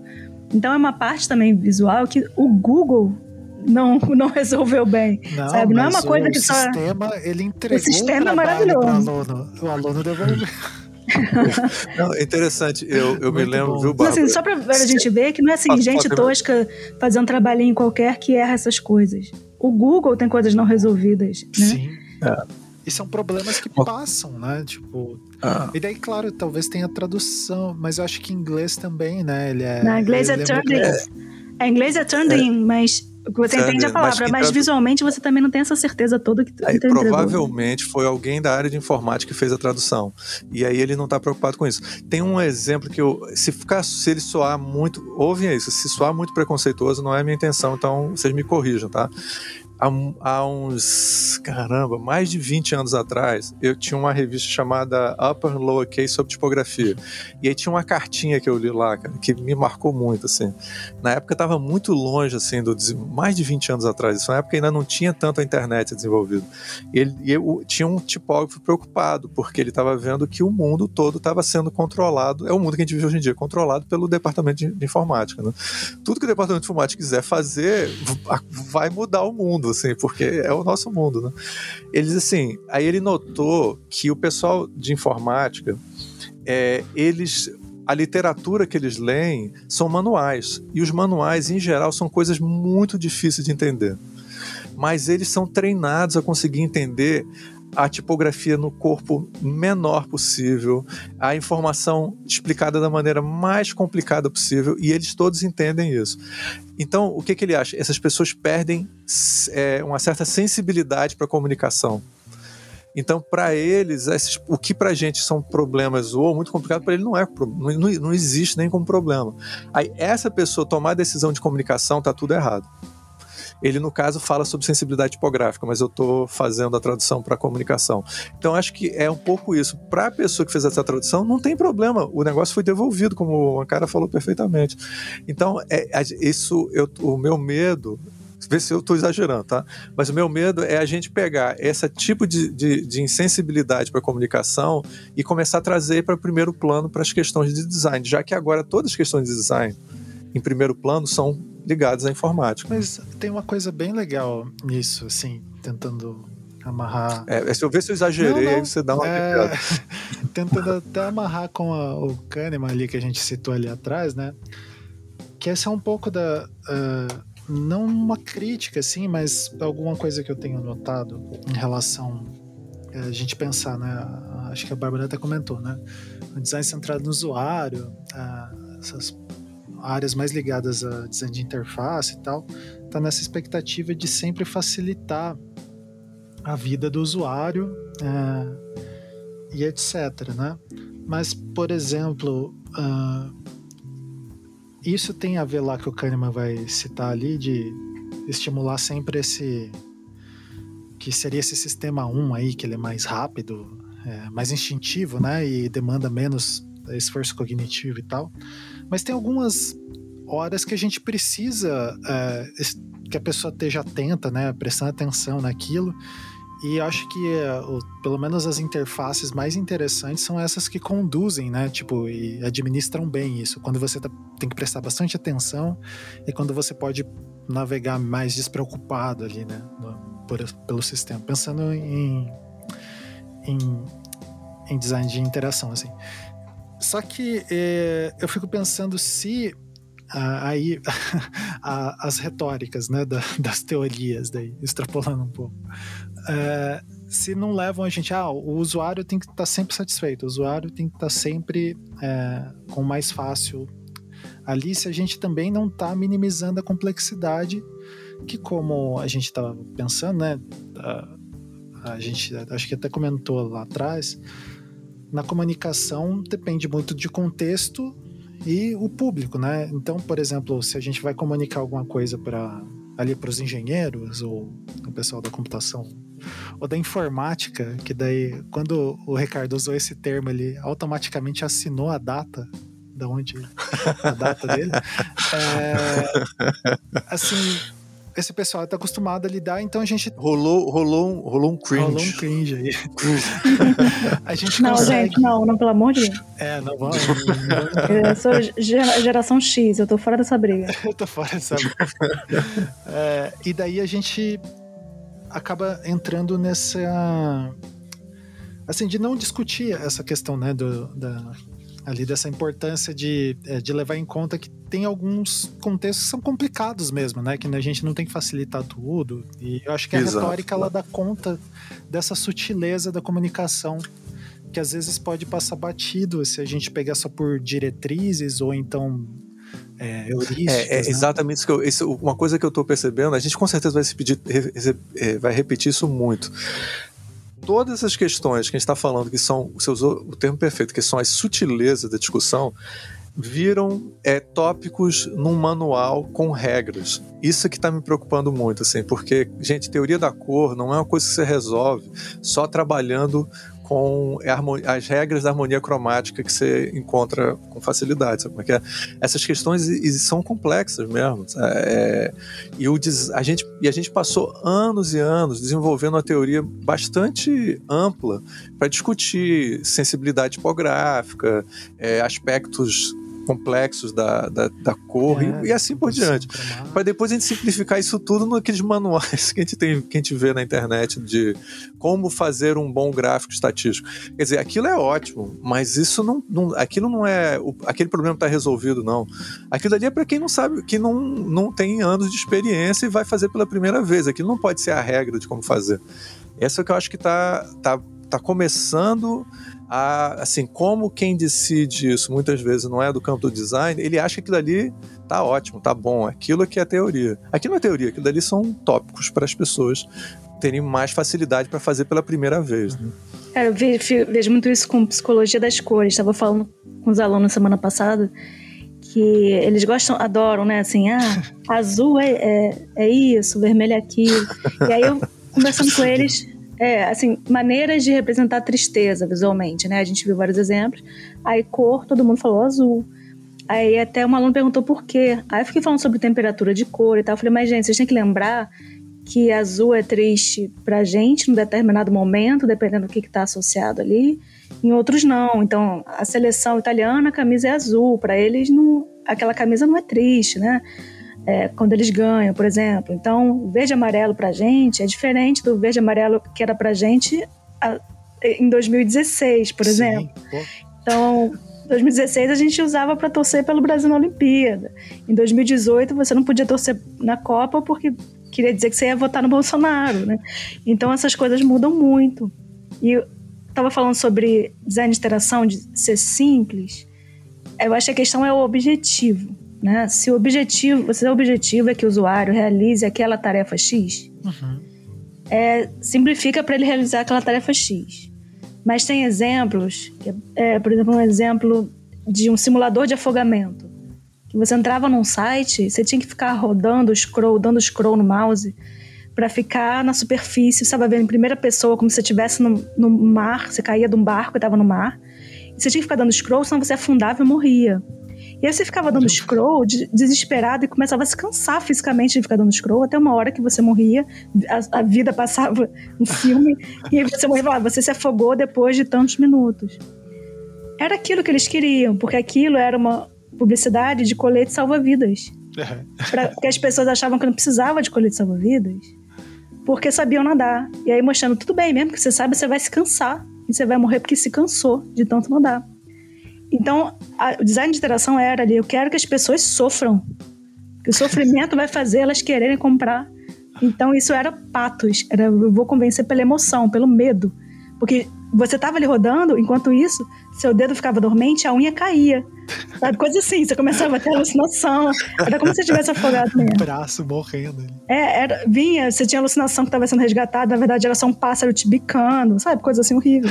Então, é uma parte também visual que o Google não, não resolveu bem. Não, sabe? não é uma coisa que só. O sistema, ele entregou o sistema é maravilhoso. Aluno. O aluno devolveu. Não, é interessante, eu, eu me lembro, bom. viu, Bárbara? Assim, só pra a gente ver que não é assim, gente tosca fazendo um trabalhinho qualquer que erra essas coisas. O Google tem coisas não resolvidas, né? Sim. É. E são problemas que passam, né? Tipo. Ah. E daí, claro, talvez tenha tradução, mas eu acho que em inglês também, né? Ele é. Na inglês é turned é, é, inglês é turned é. in, mas você entende a palavra, mas, mas visualmente você também não tem essa certeza toda que aí, Provavelmente foi alguém da área de informática que fez a tradução. E aí ele não está preocupado com isso. Tem um exemplo que eu. Se, ficar, se ele soar muito. Ouvem isso, se soar muito preconceituoso, não é a minha intenção, então vocês me corrijam, tá? Há, há, uns, caramba, mais de 20 anos atrás, eu tinha uma revista chamada Upper and Lower Case sobre tipografia. E aí tinha uma cartinha que eu li lá, cara, que me marcou muito, assim. Na época estava muito longe, assim, do mais de 20 anos atrás. Isso na época ainda não tinha tanto a internet desenvolvida. Ele, eu, tinha um tipógrafo preocupado, porque ele estava vendo que o mundo todo estava sendo controlado, é o mundo que a gente vive hoje em dia, controlado pelo departamento de, de informática, né? Tudo que o departamento de informática quiser fazer vai mudar o mundo mundo, assim, porque é o nosso mundo, né? Eles, assim, aí ele notou que o pessoal de informática, é, eles a literatura que eles leem são manuais. E os manuais, em geral, são coisas muito difíceis de entender. Mas eles são treinados a conseguir entender a tipografia no corpo menor possível, a informação explicada da maneira mais complicada possível, e eles todos entendem isso. Então, o que, que ele acha? Essas pessoas perdem é, uma certa sensibilidade para a comunicação. Então, para eles, esses, o que para a gente são problemas ou muito complicado, para ele não é não, não existe nem como problema. Aí, essa pessoa tomar a decisão de comunicação, tá tudo errado. Ele, no caso, fala sobre sensibilidade tipográfica, mas eu estou fazendo a tradução para comunicação. Então, acho que é um pouco isso. Para a pessoa que fez essa tradução, não tem problema. O negócio foi devolvido, como o cara falou perfeitamente. Então, é, isso, eu, o meu medo Vê se eu estou exagerando, tá? Mas o meu medo é a gente pegar esse tipo de, de, de insensibilidade para a comunicação e começar a trazer para o primeiro plano para as questões de design, já que agora todas as questões de design em primeiro plano são ligadas à informática. Mas tem uma coisa bem legal nisso, assim, tentando amarrar. É, se eu ver se eu exagerei, não, não. você dá uma é... Tentando até amarrar com a, o Kahneman ali que a gente citou ali atrás, né? Que essa é um pouco da. Uh, não uma crítica, assim, mas alguma coisa que eu tenho notado em relação a é, gente pensar, né? Acho que a Bárbara até comentou, né? O design centrado no usuário, essas áreas mais ligadas a design de interface e tal, tá nessa expectativa de sempre facilitar a vida do usuário é, e etc, né? Mas, por exemplo, uh, isso tem a ver lá que o Kahneman vai citar ali de estimular sempre esse que seria esse sistema 1 aí que ele é mais rápido, é, mais instintivo, né, e demanda menos esforço cognitivo e tal. Mas tem algumas horas que a gente precisa é, que a pessoa esteja atenta, né, prestando atenção naquilo e acho que eh, o, pelo menos as interfaces mais interessantes são essas que conduzem, né? Tipo, e administram bem isso. Quando você tá, tem que prestar bastante atenção e quando você pode navegar mais despreocupado ali, né? No, por, pelo sistema. Pensando em, em, em, design de interação, assim. Só que é, eu fico pensando se aí as retóricas né, das teorias, daí, extrapolando um pouco é, se não levam a gente, ah, o usuário tem que estar tá sempre satisfeito, o usuário tem que estar tá sempre é, com mais fácil. Ali, se a gente também não está minimizando a complexidade, que como a gente estava pensando, né, a, a gente acho que até comentou lá atrás, na comunicação depende muito de contexto e o público, né? Então, por exemplo, se a gente vai comunicar alguma coisa para ali para os engenheiros ou o pessoal da computação ou da informática, que daí, quando o Ricardo usou esse termo, ele automaticamente assinou a data da onde a data dele. É, assim, esse pessoal está acostumado a lidar, então a gente. Rolou, rolou, um, rolou um cringe. Rolou um cringe aí. a gente não, consegue... gente, não, não, pelo amor de Deus. É, não vamos. eu sou geração X, eu tô fora dessa briga. eu tô fora dessa briga. É, e daí a gente acaba entrando nessa assim de não discutir essa questão né do, da, ali dessa importância de, é, de levar em conta que tem alguns contextos que são complicados mesmo, né? Que a gente não tem que facilitar tudo. E eu acho que a Exato. retórica ela dá conta dessa sutileza da comunicação que às vezes pode passar batido se a gente pegar só por diretrizes ou então é, é, é né? exatamente isso que eu, isso, uma coisa que eu estou percebendo, a gente com certeza vai, se pedir, é, vai repetir isso muito. Todas essas questões que a gente está falando, que são, você usou o termo perfeito, que são as sutilezas da discussão, viram é, tópicos num manual com regras. Isso é que está me preocupando muito, assim, porque, gente, teoria da cor não é uma coisa que você resolve só trabalhando com as regras da harmonia cromática que você encontra com facilidade. Sabe como é que é? Essas questões são complexas mesmo. É, e, o, a gente, e a gente passou anos e anos desenvolvendo uma teoria bastante ampla para discutir sensibilidade tipográfica, é, aspectos complexos da, da, da cor é, e, e, assim por diante. Para depois a gente simplificar isso tudo naqueles manuais que a gente tem, que a gente vê na internet de como fazer um bom gráfico estatístico. Quer dizer, aquilo é ótimo, mas isso não, não aquilo não é o, aquele problema está resolvido não. Aquilo ali é para quem não sabe, que não, não tem anos de experiência e vai fazer pela primeira vez. Aquilo não pode ser a regra de como fazer. Essa é o que eu acho que está tá, tá começando a, assim, como quem decide isso muitas vezes não é do campo do design, ele acha que aquilo ali tá ótimo, tá bom, aquilo que é teoria. Aquilo não é teoria, aquilo ali são tópicos para as pessoas terem mais facilidade para fazer pela primeira vez. Né? Cara, eu vejo, vejo, muito isso com psicologia das cores. Estava falando com os alunos semana passada que eles gostam, adoram, né? Assim, ah, azul é, é, é isso, vermelho é aquilo. E aí eu conversando com eles, é, assim, maneiras de representar tristeza visualmente, né? A gente viu vários exemplos. Aí cor, todo mundo falou azul. Aí até um aluno perguntou por quê. Aí eu fiquei falando sobre temperatura de cor e tal. Eu falei, mas gente, vocês têm que lembrar que azul é triste pra gente num determinado momento, dependendo do que está associado ali. Em outros não. Então, a seleção italiana, a camisa é azul. Para eles, não, aquela camisa não é triste, né? É, quando eles ganham, por exemplo. Então, verde e amarelo para a gente é diferente do verde e amarelo que era para a gente em 2016, por Sim, exemplo. Pô. Então, 2016 a gente usava para torcer pelo Brasil na Olimpíada. Em 2018 você não podia torcer na Copa porque queria dizer que você ia votar no Bolsonaro, né? Então essas coisas mudam muito. E estava falando sobre design de interação, de ser simples. Eu acho que a questão é o objetivo. Né? Se o objetivo, se o objetivo é que o usuário realize aquela tarefa X, uhum. é, simplifica para ele realizar aquela tarefa X. Mas tem exemplos, é, por exemplo, um exemplo de um simulador de afogamento. Que você entrava num site, você tinha que ficar rodando scroll, dando scroll no mouse para ficar na superfície, estava vendo em primeira pessoa, como se você estivesse no, no mar, você caía de um barco e estava no mar. E você tinha que ficar dando scroll, senão você afundava e morria. E aí você ficava dando scroll desesperado e começava a se cansar fisicamente de ficar dando scroll até uma hora que você morria, a, a vida passava um filme e você morria, ah, você se afogou depois de tantos minutos. Era aquilo que eles queriam, porque aquilo era uma publicidade de colete salva-vidas. Porque as pessoas achavam que não precisava de colete salva-vidas, porque sabiam nadar. E aí mostrando, tudo bem, mesmo que você saiba, você vai se cansar. E você vai morrer porque se cansou de tanto nadar. Então, a, o design de interação era ali, eu quero que as pessoas sofram. Que o sofrimento vai fazer elas quererem comprar. Então, isso era patos. Era, eu vou convencer pela emoção, pelo medo. Porque você estava ali rodando, enquanto isso, seu dedo ficava dormente, a unha caía. Sabe? Coisa assim, você começava a ter alucinação. Era como se você tivesse afogado mesmo. O braço morrendo. É, era, vinha, você tinha alucinação que estava sendo resgatada, na verdade era só um pássaro te bicando, sabe? Coisa assim horrível.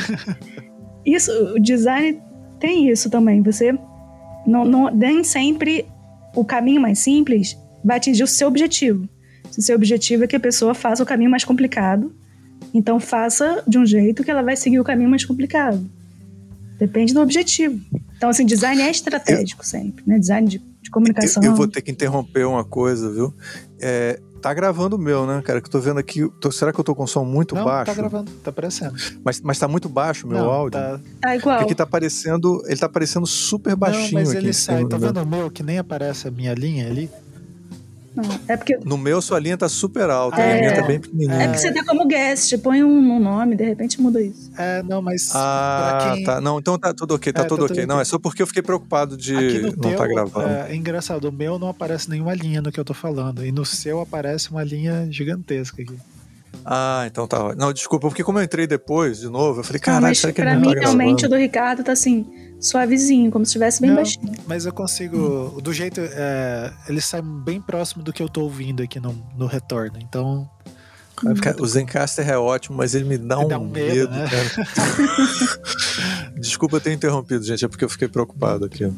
Isso, o design tem isso também. Você não, não, nem sempre o caminho mais simples vai atingir o seu objetivo. Se o seu objetivo é que a pessoa faça o caminho mais complicado, então faça de um jeito que ela vai seguir o caminho mais complicado. Depende do objetivo. Então, assim, design é estratégico eu, sempre, né? Design de, de comunicação. Eu, eu, vou ter que interromper uma coisa, viu? É, Tá gravando o meu, né, cara? Que eu tô vendo aqui. Tô, será que eu tô com som muito não, baixo? Tá gravando, tá aparecendo. Mas, mas tá muito baixo o meu não, áudio? Tá... tá igual. Porque tá aparecendo. Ele tá aparecendo super baixinho. Não, mas ele sai. Tá vendo o meu que nem aparece a minha linha ali? É porque... No meu, sua linha tá super alta, é... a minha tá bem pequenininha. É porque você tá como guest, põe um, um nome, de repente muda isso. É, não, mas. Ah, quem... tá. Não, então tá tudo ok, tá, é, tudo, tá tudo ok. Não, é só porque eu fiquei preocupado de não estar tá gravando. É, é, engraçado, o meu não aparece nenhuma linha no que eu tô falando. E no seu aparece uma linha gigantesca aqui. Ah, então tá. Não, desculpa, porque como eu entrei depois de novo, eu falei, caralho, será que pra ele mim, tá realmente, o do Ricardo tá assim suavezinho, como se estivesse bem não, baixinho. Mas eu consigo. Hum. Do jeito. É, ele sai bem próximo do que eu tô ouvindo aqui no, no retorno. Então. Hum. O Zencaster é ótimo, mas ele me dá, um, dá um, medo, medo né? Desculpa eu ter interrompido, gente, é porque eu fiquei preocupado aqui.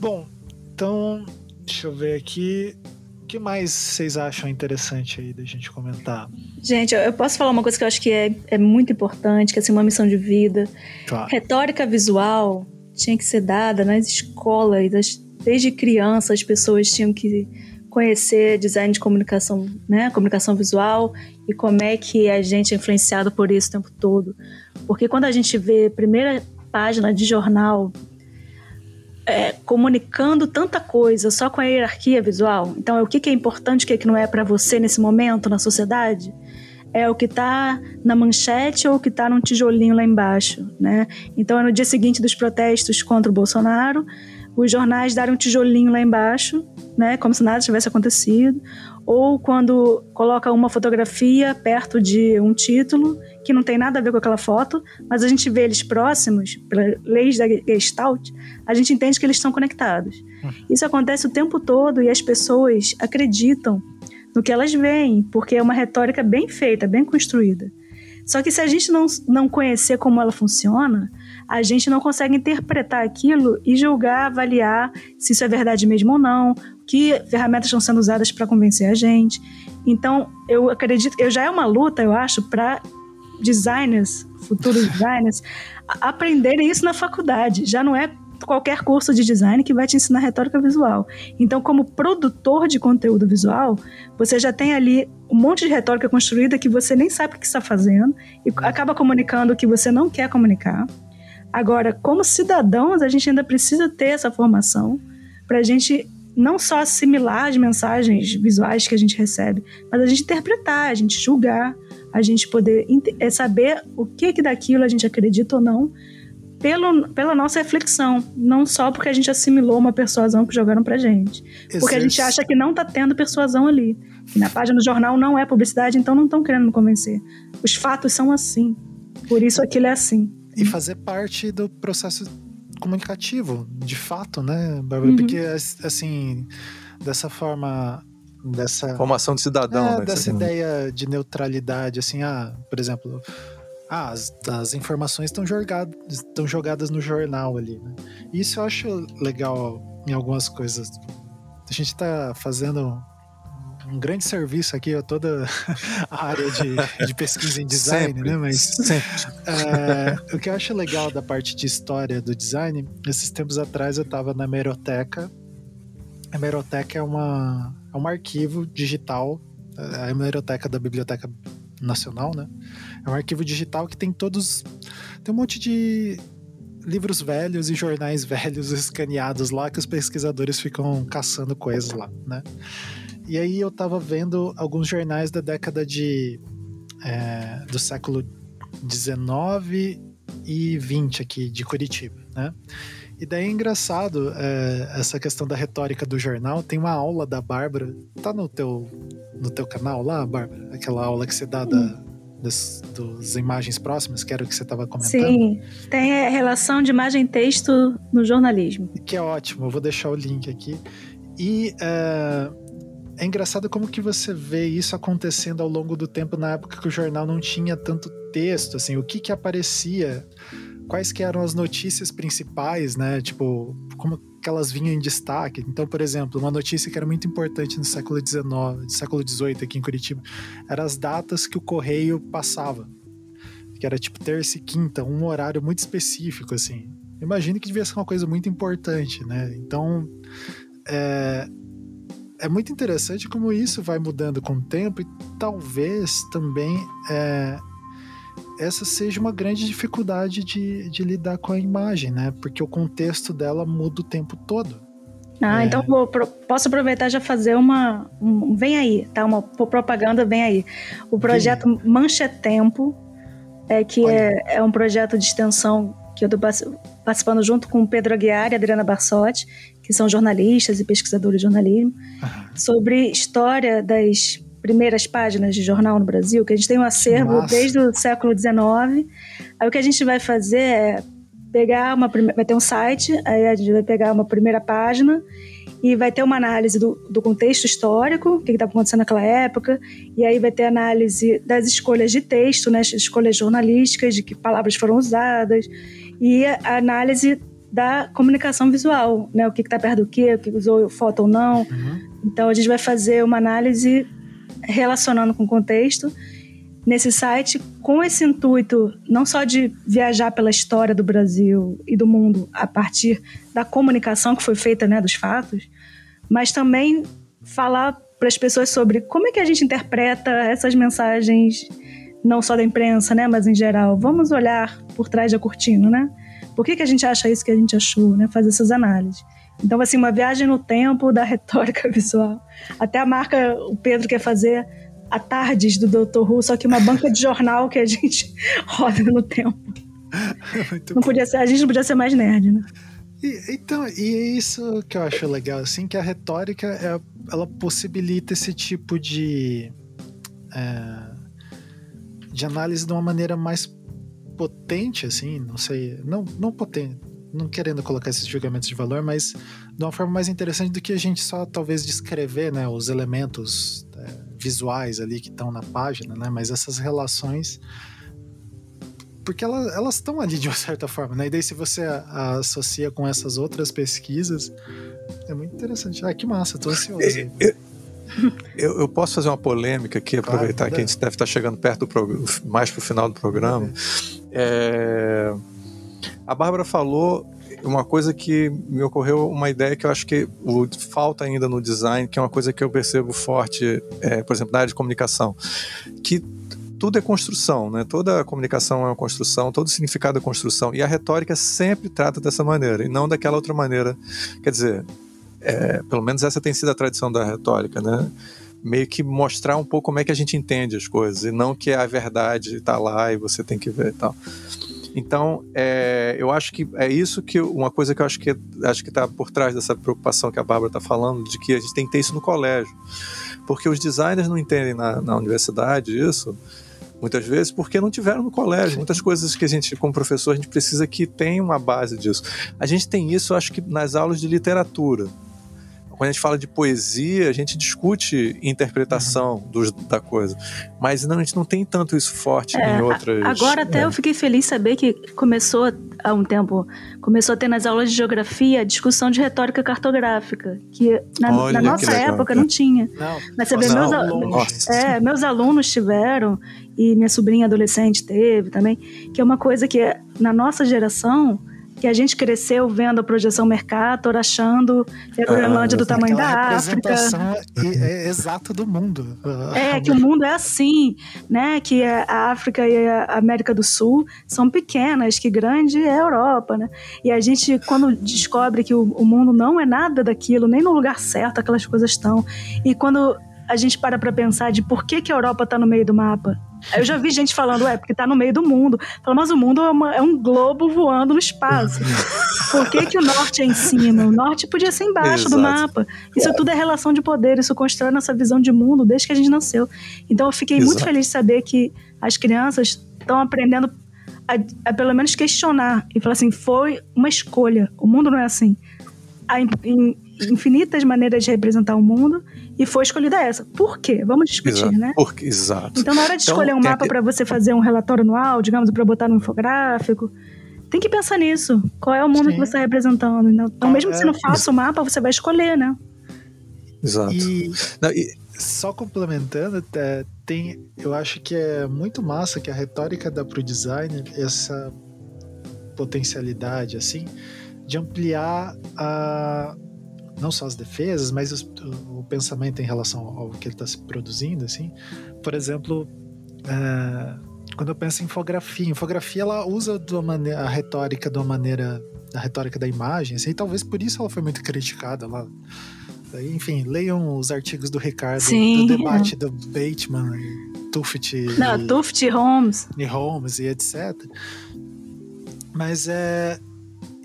Bom, então. Deixa eu ver aqui que mais vocês acham interessante aí da gente comentar? Gente, eu posso falar uma coisa que eu acho que é, é muito importante, que é assim, uma missão de vida. Claro. Retórica visual tinha que ser dada nas escolas, desde criança as pessoas tinham que conhecer design de comunicação, né, comunicação visual e como é que a gente é influenciado por isso o tempo todo. Porque quando a gente vê primeira página de jornal é, comunicando tanta coisa só com a hierarquia visual. Então, é o que, que é importante, o que, que não é para você nesse momento na sociedade. É o que está na manchete ou o que está num tijolinho lá embaixo, né? Então, é no dia seguinte dos protestos contra o Bolsonaro, os jornais darem um tijolinho lá embaixo, né? Como se nada tivesse acontecido ou quando coloca uma fotografia perto de um título que não tem nada a ver com aquela foto, mas a gente vê eles próximos, pelas leis da Gestalt, a gente entende que eles estão conectados. Hum. Isso acontece o tempo todo e as pessoas acreditam no que elas veem, porque é uma retórica bem feita, bem construída. Só que se a gente não, não conhecer como ela funciona, a gente não consegue interpretar aquilo e julgar, avaliar se isso é verdade mesmo ou não, que ferramentas estão sendo usadas para convencer a gente. Então, eu acredito, eu já é uma luta, eu acho, para designers, futuros designers, aprenderem isso na faculdade. Já não é qualquer curso de design que vai te ensinar retórica visual. Então, como produtor de conteúdo visual, você já tem ali um monte de retórica construída que você nem sabe o que está fazendo e acaba comunicando o que você não quer comunicar. Agora, como cidadãos, a gente ainda precisa ter essa formação para a gente não só assimilar as mensagens visuais que a gente recebe, mas a gente interpretar, a gente julgar, a gente poder é saber o que, que daquilo a gente acredita ou não, pelo, pela nossa reflexão, não só porque a gente assimilou uma persuasão que jogaram pra gente. Porque a gente acha que não tá tendo persuasão ali. Que na página do jornal não é publicidade, então não estão querendo me convencer. Os fatos são assim. Por isso aquilo é assim. E fazer parte do processo comunicativo, de fato, né, Bárbara? Uhum. Porque, assim, dessa forma. Dessa, Formação de cidadão, é, né? Dessa ideia de neutralidade, assim, ah, por exemplo. Ah, as, as informações estão jogadas, estão jogadas no jornal ali, né? Isso eu acho legal em algumas coisas. A gente está fazendo um grande serviço aqui a toda a área de, de pesquisa em design, sempre, né? Mas é, o que eu acho legal da parte de história do design, esses tempos atrás eu estava na Hemeroteca. A Hemeroteca é, uma, é um arquivo digital, a Hemeroteca da Biblioteca Nacional, né? É um arquivo digital que tem todos. Tem um monte de livros velhos e jornais velhos escaneados lá que os pesquisadores ficam caçando coisas lá, né? E aí eu tava vendo alguns jornais da década de. É, do século 19 e 20 aqui de Curitiba, né? E daí é engraçado é, essa questão da retórica do jornal. Tem uma aula da Bárbara, tá no teu, no teu canal lá, Bárbara? Aquela aula que você dá da, das, das imagens próximas, que era o que você estava comentando. Sim, tem a relação de imagem e texto no jornalismo. Que é ótimo, eu vou deixar o link aqui. E é, é engraçado como que você vê isso acontecendo ao longo do tempo na época que o jornal não tinha tanto texto, assim, o que que aparecia, quais que eram as notícias principais, né? Tipo, como que elas vinham em destaque. Então, por exemplo, uma notícia que era muito importante no século XIX, século XVIII aqui em Curitiba, eram as datas que o correio passava. Que era tipo terça e quinta, um horário muito específico, assim. Imagino que devia ser uma coisa muito importante, né? Então, é, é muito interessante como isso vai mudando com o tempo e talvez também é, essa seja uma grande dificuldade de, de lidar com a imagem, né? Porque o contexto dela muda o tempo todo. Ah, é... então vou, posso aproveitar já fazer uma. Um, vem aí, tá? Uma propaganda, vem aí. O projeto vem. Mancha Tempo, é, que é, é um projeto de extensão que eu estou participando junto com o Pedro Aguiar e Adriana Barsotti, que são jornalistas e pesquisadores de jornalismo, sobre história das primeiras páginas de jornal no Brasil, que a gente tem um acervo Nossa. desde o século XIX. Aí o que a gente vai fazer é pegar uma vai ter um site, aí a gente vai pegar uma primeira página e vai ter uma análise do, do contexto histórico, o que estava acontecendo naquela época, e aí vai ter análise das escolhas de texto, né, escolhas jornalísticas, de que palavras foram usadas, e a análise da comunicação visual, né? O que está perto do que, o que usou foto ou não. Uhum. Então a gente vai fazer uma análise relacionando com o contexto nesse site com esse intuito não só de viajar pela história do Brasil e do mundo a partir da comunicação que foi feita, né, dos fatos, mas também falar para as pessoas sobre como é que a gente interpreta essas mensagens não só da imprensa, né, mas em geral. Vamos olhar por trás da cortina, né? Por que, que a gente acha isso que a gente achou, né? Fazer essas análises. Então, assim, uma viagem no tempo da retórica visual. Até a marca, o Pedro quer fazer a tardes do Dr. Who, só que uma banca de jornal que a gente roda no tempo. Muito não podia ser, a gente não podia ser mais nerd, né? E, então, e é isso que eu acho legal, assim, que a retórica, é, ela possibilita esse tipo de... É, de análise de uma maneira mais potente, assim, não sei, não, não potente, não querendo colocar esses julgamentos de valor, mas de uma forma mais interessante do que a gente só talvez descrever, né, os elementos é, visuais ali que estão na página, né, mas essas relações porque elas estão ali de uma certa forma, né? E daí se você a, a associa com essas outras pesquisas, é muito interessante. Ah, que massa, tô ansioso. Eu, eu, eu posso fazer uma polêmica aqui, aproveitar claro, que a gente deve estar chegando perto do mais para o final do programa. É, a Bárbara falou uma coisa que me ocorreu uma ideia que eu acho que falta ainda no design, que é uma coisa que eu percebo forte, é, por exemplo, na área de comunicação, que tudo é construção, né? Toda comunicação é uma construção, todo significado é construção. E a retórica sempre trata dessa maneira, e não daquela outra maneira. Quer dizer, é, pelo menos essa tem sido a tradição da retórica, né? Meio que mostrar um pouco como é que a gente entende as coisas, e não que a verdade está lá e você tem que ver e tal. Então, é, eu acho que é isso que uma coisa que eu acho que acho que está por trás dessa preocupação que a Bárbara está falando, de que a gente tem que ter isso no colégio, porque os designers não entendem na, na universidade isso muitas vezes, porque não tiveram no colégio. Muitas coisas que a gente, como professor, a gente precisa que tenha uma base disso. A gente tem isso, acho que, nas aulas de literatura. Quando a gente fala de poesia, a gente discute interpretação uhum. dos, da coisa. Mas não, a gente não tem tanto isso forte é, em outras. Agora até é. eu fiquei feliz saber que começou há um tempo, começou a ter nas aulas de geografia discussão de retórica cartográfica, que na, Olha, na nossa época não tinha. Não, Mas você vê, meus, alunos, é, meus alunos tiveram, e minha sobrinha adolescente teve também, que é uma coisa que na nossa geração que a gente cresceu vendo a projeção Mercator, achando que a Groenlândia ah, do tamanho da África. é exata do mundo. É, que o mundo é assim, né? Que a África e a América do Sul são pequenas, que grande é a Europa, né? E a gente, quando descobre que o, o mundo não é nada daquilo, nem no lugar certo aquelas coisas estão, e quando a gente para para pensar de por que, que a Europa está no meio do mapa, eu já vi gente falando, é, porque tá no meio do mundo. Fala, mas o mundo é, uma, é, um globo voando no espaço. Por que, que o norte é em cima? O norte podia ser embaixo Exato. do mapa. Isso tudo é relação de poder, isso constrói nossa visão de mundo desde que a gente nasceu. Então eu fiquei Exato. muito feliz de saber que as crianças estão aprendendo a, a, pelo menos questionar e falar assim: foi uma escolha. O mundo não é assim. Há infinitas maneiras de representar o mundo e foi escolhida essa. Por quê? Vamos discutir, exato. né? Porque, exato. Então, na hora de então, escolher um mapa para você fazer um relatório anual, digamos, para botar no infográfico, tem que pensar nisso. Qual é o mundo Sim. que você está representando? Então, mesmo que você não faça o mapa, você vai escolher, né? Exato. E, não, e... só complementando, é, tem, eu acho que é muito massa que a retórica dá para o designer essa potencialidade, assim, de ampliar a, não só as defesas, mas os, o, pensamento em relação ao, que ele está se produzindo, assim. Por exemplo, é, quando eu penso em infografia, infografia ela usa maneira, a retórica de uma maneira, a retórica da imagem, assim, e talvez por isso ela foi muito criticada lá. Enfim, leiam os artigos do Ricardo, Sim, do debate é. do Bateman, Tuft, Não, e, Tuft, Holmes. E Holmes e etc. Mas é.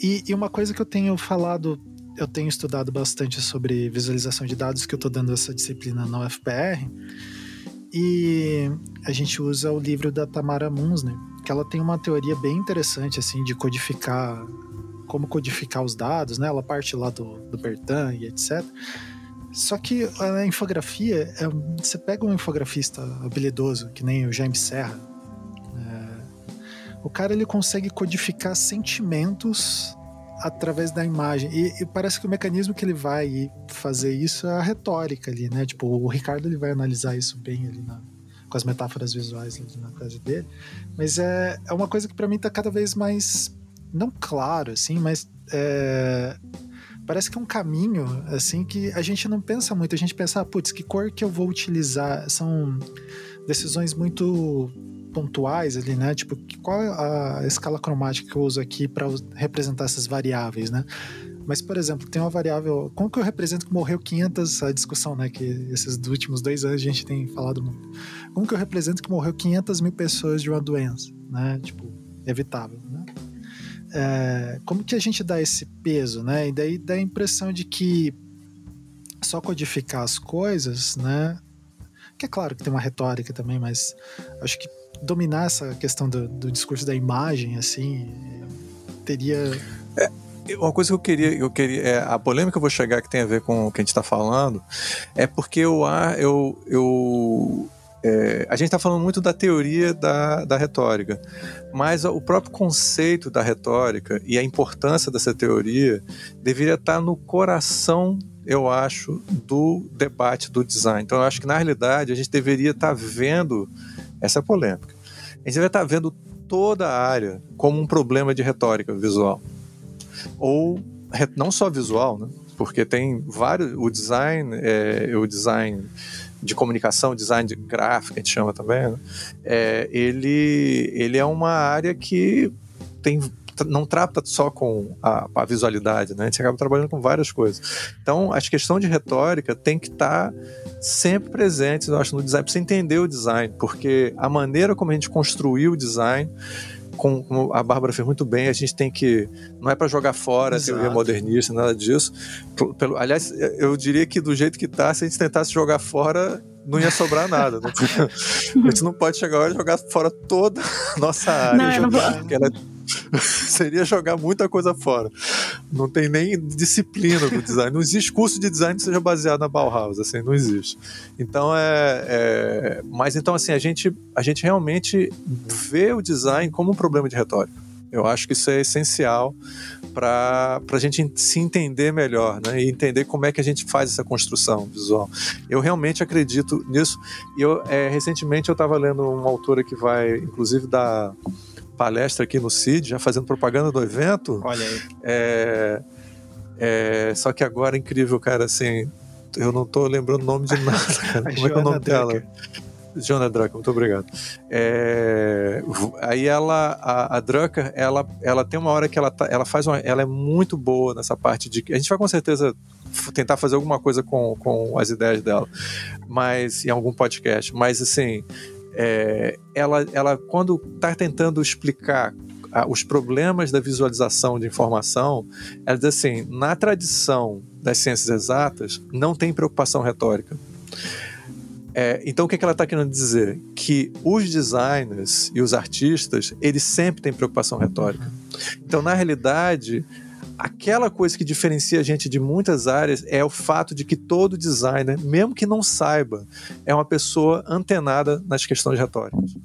E, e, uma coisa que eu tenho falado eu tenho estudado bastante sobre visualização de dados, que eu estou dando essa disciplina na UFPR. E a gente usa o livro da Tamara Munsner, que ela tem uma teoria bem interessante, assim, de codificar, como codificar os dados, né? Ela parte lá do, do e etc. Só que a infografia, é, você pega um infografista habilidoso, que nem o Jaime Serra, é, o cara ele consegue codificar sentimentos através da imagem. E, e, parece que o mecanismo que ele vai fazer isso é a retórica ali, né? Tipo, o Ricardo ele vai analisar isso bem ali na, com as metáforas visuais ali na tese dele. Mas é, é uma coisa que para mim tá cada vez mais, não claro, assim, mas é, parece que é um caminho, assim, que a gente não pensa muito. A gente pensa, ah, putz, que cor que eu vou utilizar? São decisões muito pontuais ali, né? Tipo, qual é a escala cromática que eu uso aqui para representar essas variáveis, né? Mas, por exemplo, tem uma variável. Como que eu represento que morreu 500? A discussão, né? Que esses últimos dois anos a gente tem falado muito. Como que eu represento que morreu 500 mil pessoas de uma doença, né? Tipo, evitável, né? É, como que a gente dá esse peso, né? E daí dá a impressão de que só codificar as coisas, né? Que é claro que tem uma retórica também, mas acho que dominar essa questão do, do discurso da imagem, assim, teria. É uma coisa que eu queria, eu queria é, a polêmica que eu vou chegar que tem a ver com o que a gente está falando, é porque eu, eu, eu é, a gente está falando muito da teoria da, da retórica, mas o próprio conceito da retórica e a importância dessa teoria deveria estar no coração, eu acho, do debate do design. Então, eu acho que na realidade a gente deveria estar vendo essa polêmica. A gente deveria estar vendo toda a área como um problema de retórica visual ou não só visual, né? porque tem vários o design é, o design de comunicação, design de gráfico, a gente chama também, né? é, ele, ele é uma área que tem não trata só com a, a, visualidade, né? A gente acaba trabalhando com várias coisas. Então, a questão de retórica tem que estar tá sempre presente, eu acho, no design, para você entender o design, porque a maneira como a gente construiu o design com, como a Bárbara fez muito bem, a gente tem que. Não é para jogar fora Exato. a teoria modernista, nada disso. Pelo, aliás, eu diria que do jeito que está, se a gente tentasse jogar fora, não ia sobrar nada. Né? a gente não pode chegar agora e jogar fora toda a nossa área. Não, não vou... ela seria jogar muita coisa fora. Não tem nem disciplina do design. Não existe curso de design que seja baseado na Bauhaus, assim, não existe. Então é, é... mas então assim a gente a gente realmente vê o design como um problema de retórica. Eu acho que isso é essencial para a gente se entender melhor, né? E entender como é que a gente faz essa construção visual. Eu realmente acredito nisso. Eu, é, recentemente eu estava lendo uma autora que vai, inclusive, dar palestra aqui no CID, já fazendo propaganda do evento. Olha aí. É, é, só que agora incrível, cara, assim, eu não tô lembrando o nome de nada, cara. Como é que é o nome dela? Joana Drucker, muito obrigado. É, aí ela, a, a Drucker, ela, ela tem uma hora que ela, tá, ela faz uma, ela é muito boa nessa parte de, a gente vai com certeza tentar fazer alguma coisa com, com as ideias dela, mas em algum podcast, mas assim, é, ela, ela, quando está tentando explicar os problemas da visualização de informação, ela diz assim: na tradição das ciências exatas, não tem preocupação retórica. É, então, o que, é que ela está querendo dizer? Que os designers e os artistas, eles sempre têm preocupação retórica. Então, na realidade, aquela coisa que diferencia a gente de muitas áreas é o fato de que todo designer, mesmo que não saiba, é uma pessoa antenada nas questões retóricas.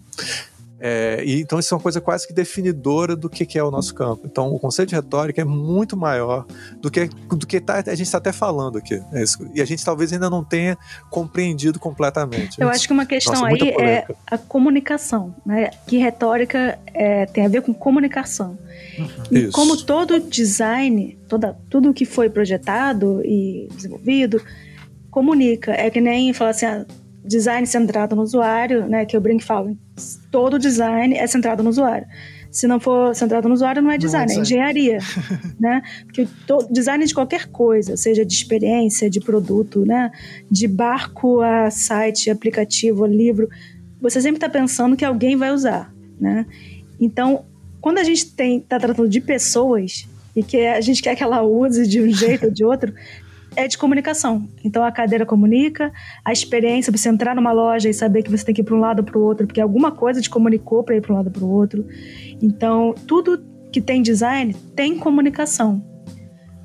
É, e, então isso é uma coisa quase que definidora do que, que, é o nosso campo. Então o conceito de retórica é muito maior do que, do que tá, a gente está até falando aqui. É e a gente talvez ainda não tenha compreendido completamente. Eu acho que uma questão Nossa, aí é a comunicação. Né? Que retórica é, tem a ver com comunicação. Uhum. E isso. como todo design, toda, tudo que foi projetado e desenvolvido, comunica. É que nem falar assim, ah, design centrado no usuário, né? Que eu brinco e falo, todo design é centrado no usuário. Se não for centrado no usuário, não é design, não é, é engenharia, né? Porque todo, design de qualquer coisa, seja de experiência, de produto, né? De barco a site, aplicativo, livro, você sempre está pensando que alguém vai usar, né? Então, quando a gente está tratando de pessoas e que a gente quer que ela use de um jeito ou de outro, é de comunicação. Então a cadeira comunica, a experiência, você entrar numa loja e saber que você tem que ir para um lado ou para o outro, porque alguma coisa te comunicou para ir para um lado ou para o outro. Então, tudo que tem design tem comunicação.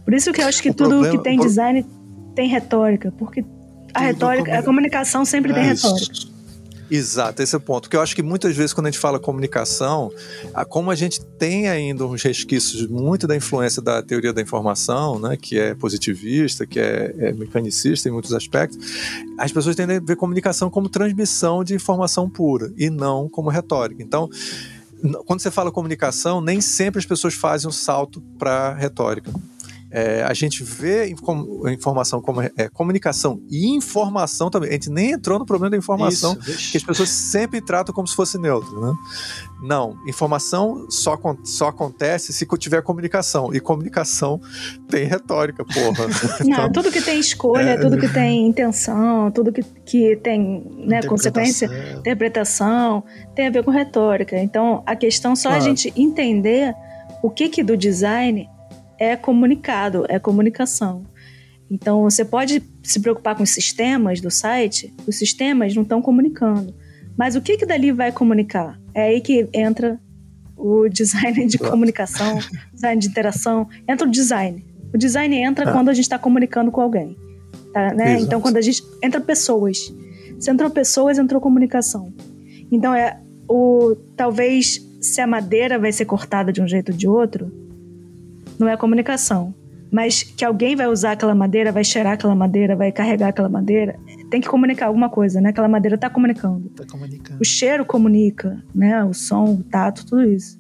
Por isso que eu acho que o tudo problema, que tem design tem retórica, porque a retórica, a comunicação sempre é tem retórica. Exato, esse é o ponto. Porque eu acho que muitas vezes, quando a gente fala comunicação, como a gente tem ainda uns resquícios muito da influência da teoria da informação, né, que é positivista, que é, é mecanicista em muitos aspectos, as pessoas tendem a ver comunicação como transmissão de informação pura e não como retórica. Então, quando você fala comunicação, nem sempre as pessoas fazem um salto para retórica. É, a gente vê informação como é, comunicação e informação também. A gente nem entrou no problema da informação, Isso, que as pessoas sempre tratam como se fosse neutro, né? Não, informação só, só acontece se tiver comunicação. E comunicação tem retórica, porra. Não, então, tudo que tem escolha, é... tudo que tem intenção, tudo que, que tem né, consequência, interpretação, tem a ver com retórica. Então, a questão só claro. a gente entender o que, que do design é comunicado, é comunicação. Então, você pode se preocupar com os sistemas do site, os sistemas não estão comunicando. Mas o que, que dali vai comunicar? É aí que entra o design de comunicação, design de interação, entra o design. O design entra ah. quando a gente está comunicando com alguém. Tá, né? Então, quando a gente. Entra pessoas. Se entrou pessoas, entrou comunicação. Então, é o talvez se a madeira vai ser cortada de um jeito ou de outro, não é comunicação. Mas que alguém vai usar aquela madeira, vai cheirar aquela madeira, vai carregar aquela madeira, tem que comunicar alguma coisa, né? Aquela madeira está comunicando. Tá comunicando. O cheiro comunica, né? O som, o tato, tudo isso.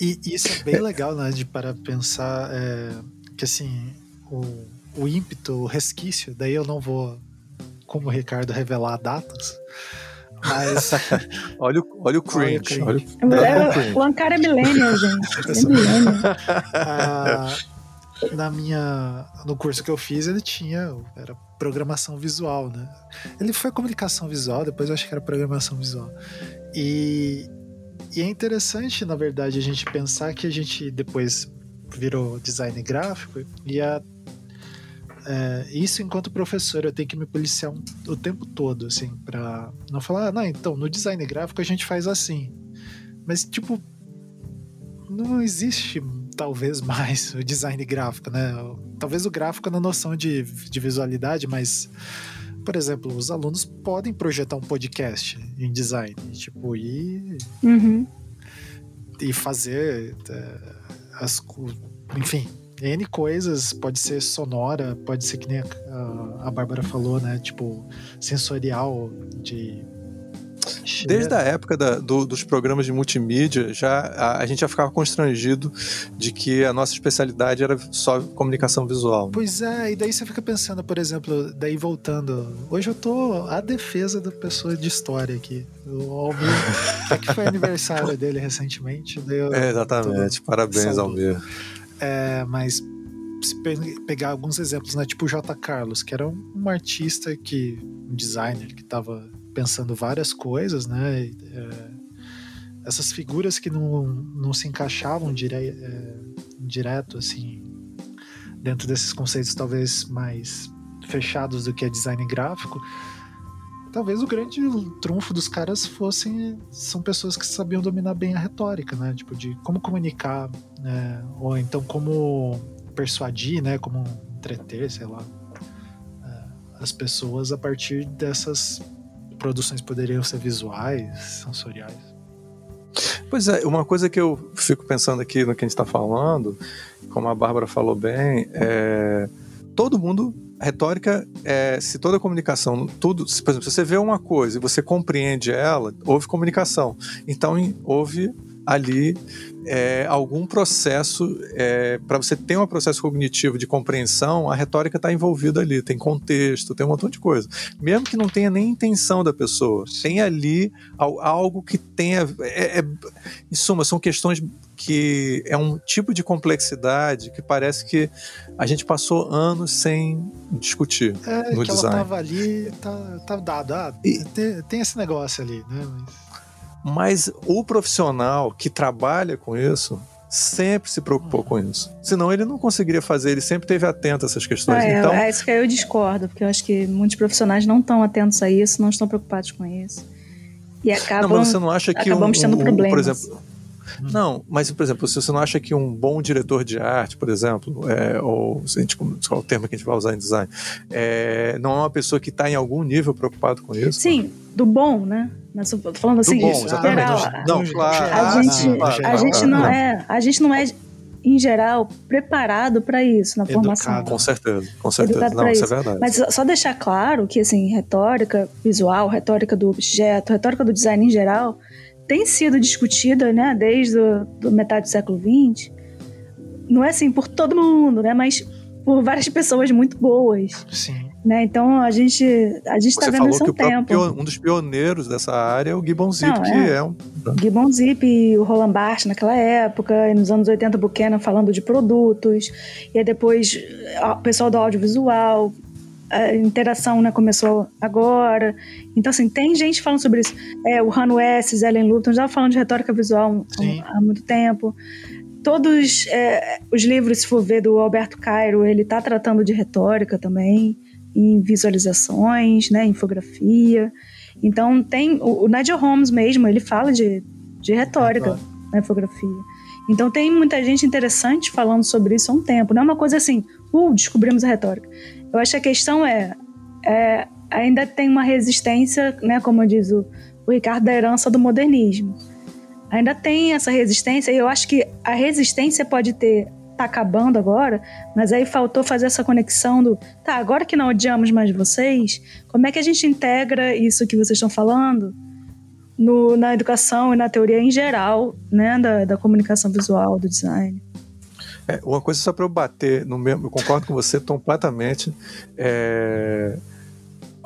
E isso é bem legal, né? De para pensar é, que assim, o, o ímpeto, o resquício, daí eu não vou, como o Ricardo, revelar datas, mas. olha, o, olha o cringe. Olha o, cringe. Olha o, o Ankara é millennial, gente. É millennial. Ah, na minha. No curso que eu fiz, ele tinha. Era programação visual, né? Ele foi comunicação visual, depois eu acho que era programação visual. E, e é interessante, na verdade, a gente pensar que a gente depois virou design gráfico e a é, isso enquanto professor eu tenho que me policiar um, o tempo todo, assim, para não falar, ah, não, então no design gráfico a gente faz assim. Mas, tipo, não existe talvez mais o design gráfico, né? Talvez o gráfico na noção de, de visualidade, mas, por exemplo, os alunos podem projetar um podcast em design, tipo, e. Uhum. E fazer é, as. Enfim, N coisas, pode ser sonora, pode ser que nem a, a Bárbara falou, né? Tipo, sensorial, de. Desde a época da, do, dos programas de multimídia, já a, a, gente já ficava constrangido de que a nossa especialidade era só comunicação visual. Né? Pois é, e daí você fica pensando, por exemplo, daí voltando. Hoje eu tô à defesa da pessoa de história aqui. O Almir, é que foi aniversário dele recentemente. É, exatamente, parabéns, Almir. É, mas se pegar alguns exemplos, né? Tipo o J. Carlos, que era um, um artista que, um designer que estava pensando várias coisas, né? É, essas figuras que não, não se encaixavam dire, é, direto, assim, dentro desses conceitos talvez mais fechados do que é design gráfico, talvez o grande trunfo dos caras fossem são pessoas que sabiam dominar bem a retórica, né? Tipo de como comunicar, né? ou então como persuadir, né? Como entreter, sei lá, é, as pessoas a partir dessas produções poderiam ser visuais, sensoriais. Pois é, uma coisa que eu fico pensando aqui no que a gente está falando, como a Bárbara falou bem, é todo mundo retórica é se toda comunicação, tudo, se, por exemplo, se você vê uma coisa e você compreende ela, houve comunicação. Então houve ali é, algum processo é, para você ter um processo cognitivo de compreensão, a retórica está envolvida ali, tem contexto, tem um montão de coisa. Mesmo que não tenha nem intenção da pessoa, tem ali algo que tenha. É, é, em suma, são questões que é um tipo de complexidade que parece que a gente passou anos sem discutir é, no que design. Ela tava ali, tá, tá dado. Ah, e, tem, tem, esse negócio ali, né? Mas... Mas o profissional que trabalha com isso sempre se preocupou com isso. Senão ele não conseguiria fazer, ele sempre teve atento a essas questões. É, então... é isso que eu discordo, porque eu acho que muitos profissionais não estão atentos a isso, não estão preocupados com isso. E acabam, não, mas você não acha que acabamos um, tendo problemas. Por exemplo, não, mas, por exemplo, se você não acha que um bom diretor de arte, por exemplo, é, ou a gente, qual é o termo que a gente vai usar em design, é, não é uma pessoa que está em algum nível preocupado com isso? Sim, do bom, né? Mas tô falando assim, do bom, exatamente. Geral, não, claro. A gente, a gente não é, a gente não é em geral, preparado para isso na Educado. formação. Com certeza, com certeza. Educado Não, isso, isso é verdade. Mas só deixar claro que, assim, retórica visual, retórica do objeto, retórica do design em geral, tem sido discutida né, desde a metade do século XX não é assim por todo mundo, né? Mas por várias pessoas muito boas. Sim. Né? Então a gente a gente está vendo isso há um tempo. um dos pioneiros dessa área é o Gibbon Zip, não, que é. é um. Gibbon Zip e o Roland Barthes naquela época, e nos anos 80 Buchanan falando de produtos, e aí depois o pessoal do audiovisual, a interação né, começou agora. Então, assim, tem gente falando sobre isso. É, o Han West, Ellen Luton já falando de retórica visual um, há muito tempo. Todos é, os livros, se for ver, do Alberto Cairo, ele está tratando de retórica também, em visualizações, né, infografia. Então, tem. O, o Nigel Holmes mesmo, ele fala de, de retórica na infografia. Então, tem muita gente interessante falando sobre isso há um tempo. Não é uma coisa assim, uh, descobrimos a retórica. Eu acho que a questão é, é ainda tem uma resistência, né, como diz o, o Ricardo, da herança do modernismo. Ainda tem essa resistência, e eu acho que a resistência pode ter tá acabando agora, mas aí faltou fazer essa conexão do, tá, agora que não odiamos mais vocês, como é que a gente integra isso que vocês estão falando no, na educação e na teoria em geral, né, da, da comunicação visual, do design? É, uma coisa só para eu bater no mesmo, eu concordo com você completamente. É,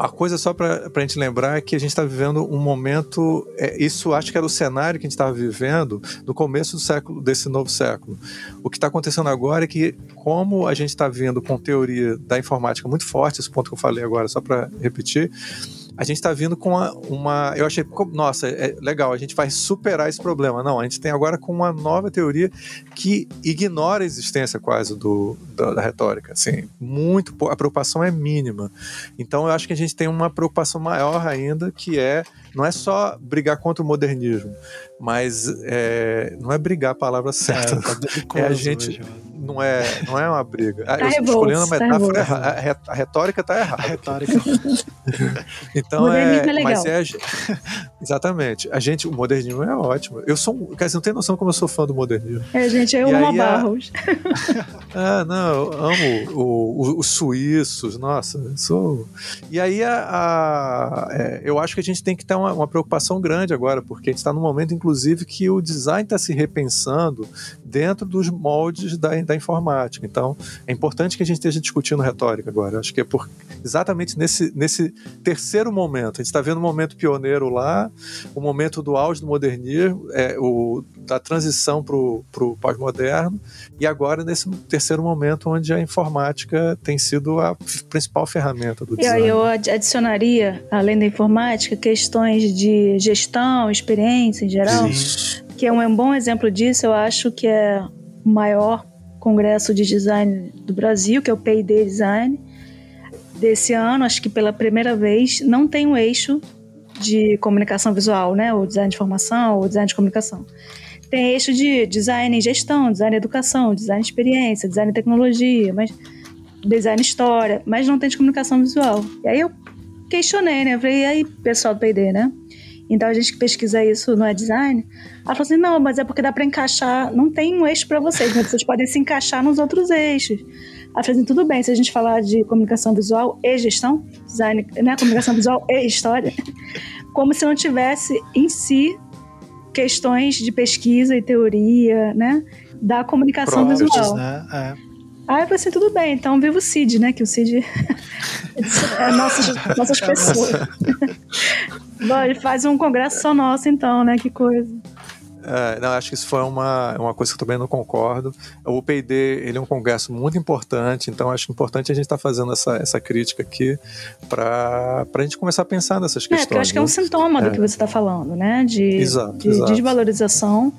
a coisa só para a gente lembrar é que a gente está vivendo um momento. É, isso acho que era o cenário que a gente estava vivendo no começo do século, desse novo século. O que está acontecendo agora é que, como a gente está vindo com teoria da informática muito forte, esse ponto que eu falei agora, só para repetir, a gente está vindo com uma, uma, Eu achei, nossa, é legal, a gente vai superar esse problema. Não, a gente tem agora com uma nova teoria que ignora a existência quase do, da, da retórica. Assim, muito. A preocupação é mínima. Então eu acho que a gente tem uma preocupação maior ainda, que é. Não é só brigar contra o modernismo, mas é, não é brigar a palavra certa. É, tá é a gente. Mesmo não é, não é uma briga. Tá eu revolto, escolhendo a tá metáfora, tá a, retórica tá errada. A retórica. então é, é legal. mas é exatamente. A gente, o modernismo é ótimo. Eu sou, quer dizer, não tem noção como eu sou fã do modernismo. É, gente, eu amo Barros. ah, não, eu amo os suíços, nossa, sou. E aí a, a é, eu acho que a gente tem que ter uma, uma preocupação grande agora, porque a gente está num momento, inclusive, que o design está se repensando dentro dos moldes da, da informática. Então, é importante que a gente esteja discutindo retórica agora. Acho que é por, exatamente nesse, nesse terceiro momento. A gente está vendo um momento pioneiro lá, o momento do auge do modernismo, é, o, da transição para o pós-moderno, e agora nesse terceiro momento onde a informática tem sido a principal ferramenta do design. Eu, eu adicionaria, além da informática, questões de gestão, experiência em geral, Sim. Que é um bom exemplo disso, eu acho que é o maior congresso de design do Brasil, que é o P&D Design, desse ano, acho que pela primeira vez, não tem um eixo de comunicação visual, né? O design de formação, o design de comunicação. Tem eixo de design e gestão, design e educação, design e experiência, design e tecnologia, mas design história, mas não tem de comunicação visual. E aí eu questionei, né? Eu falei, e aí, pessoal do P&D, né? Então a gente que pesquisa isso no design, ela falou assim: não, mas é porque dá para encaixar, não tem um eixo para vocês, mas vocês podem se encaixar nos outros eixos. Ela falou assim: tudo bem, se a gente falar de comunicação visual e gestão, design, né, comunicação visual e história, como se não tivesse em si questões de pesquisa e teoria, né, da comunicação Provas, visual. Né? É. Aí eu falei assim, tudo bem, então viva o Cid, né? Que o Cid é nossas, nossas pessoas. Bom, ele faz um congresso só nosso, então, né? Que coisa. É, não, acho que isso foi uma, uma coisa que eu também não concordo. O P&D ele é um congresso muito importante, então acho importante a gente estar tá fazendo essa, essa crítica aqui para a gente começar a pensar nessas questões. É, porque eu acho que é um né? sintoma é. do que você está falando, né? De, exato, de exato. desvalorização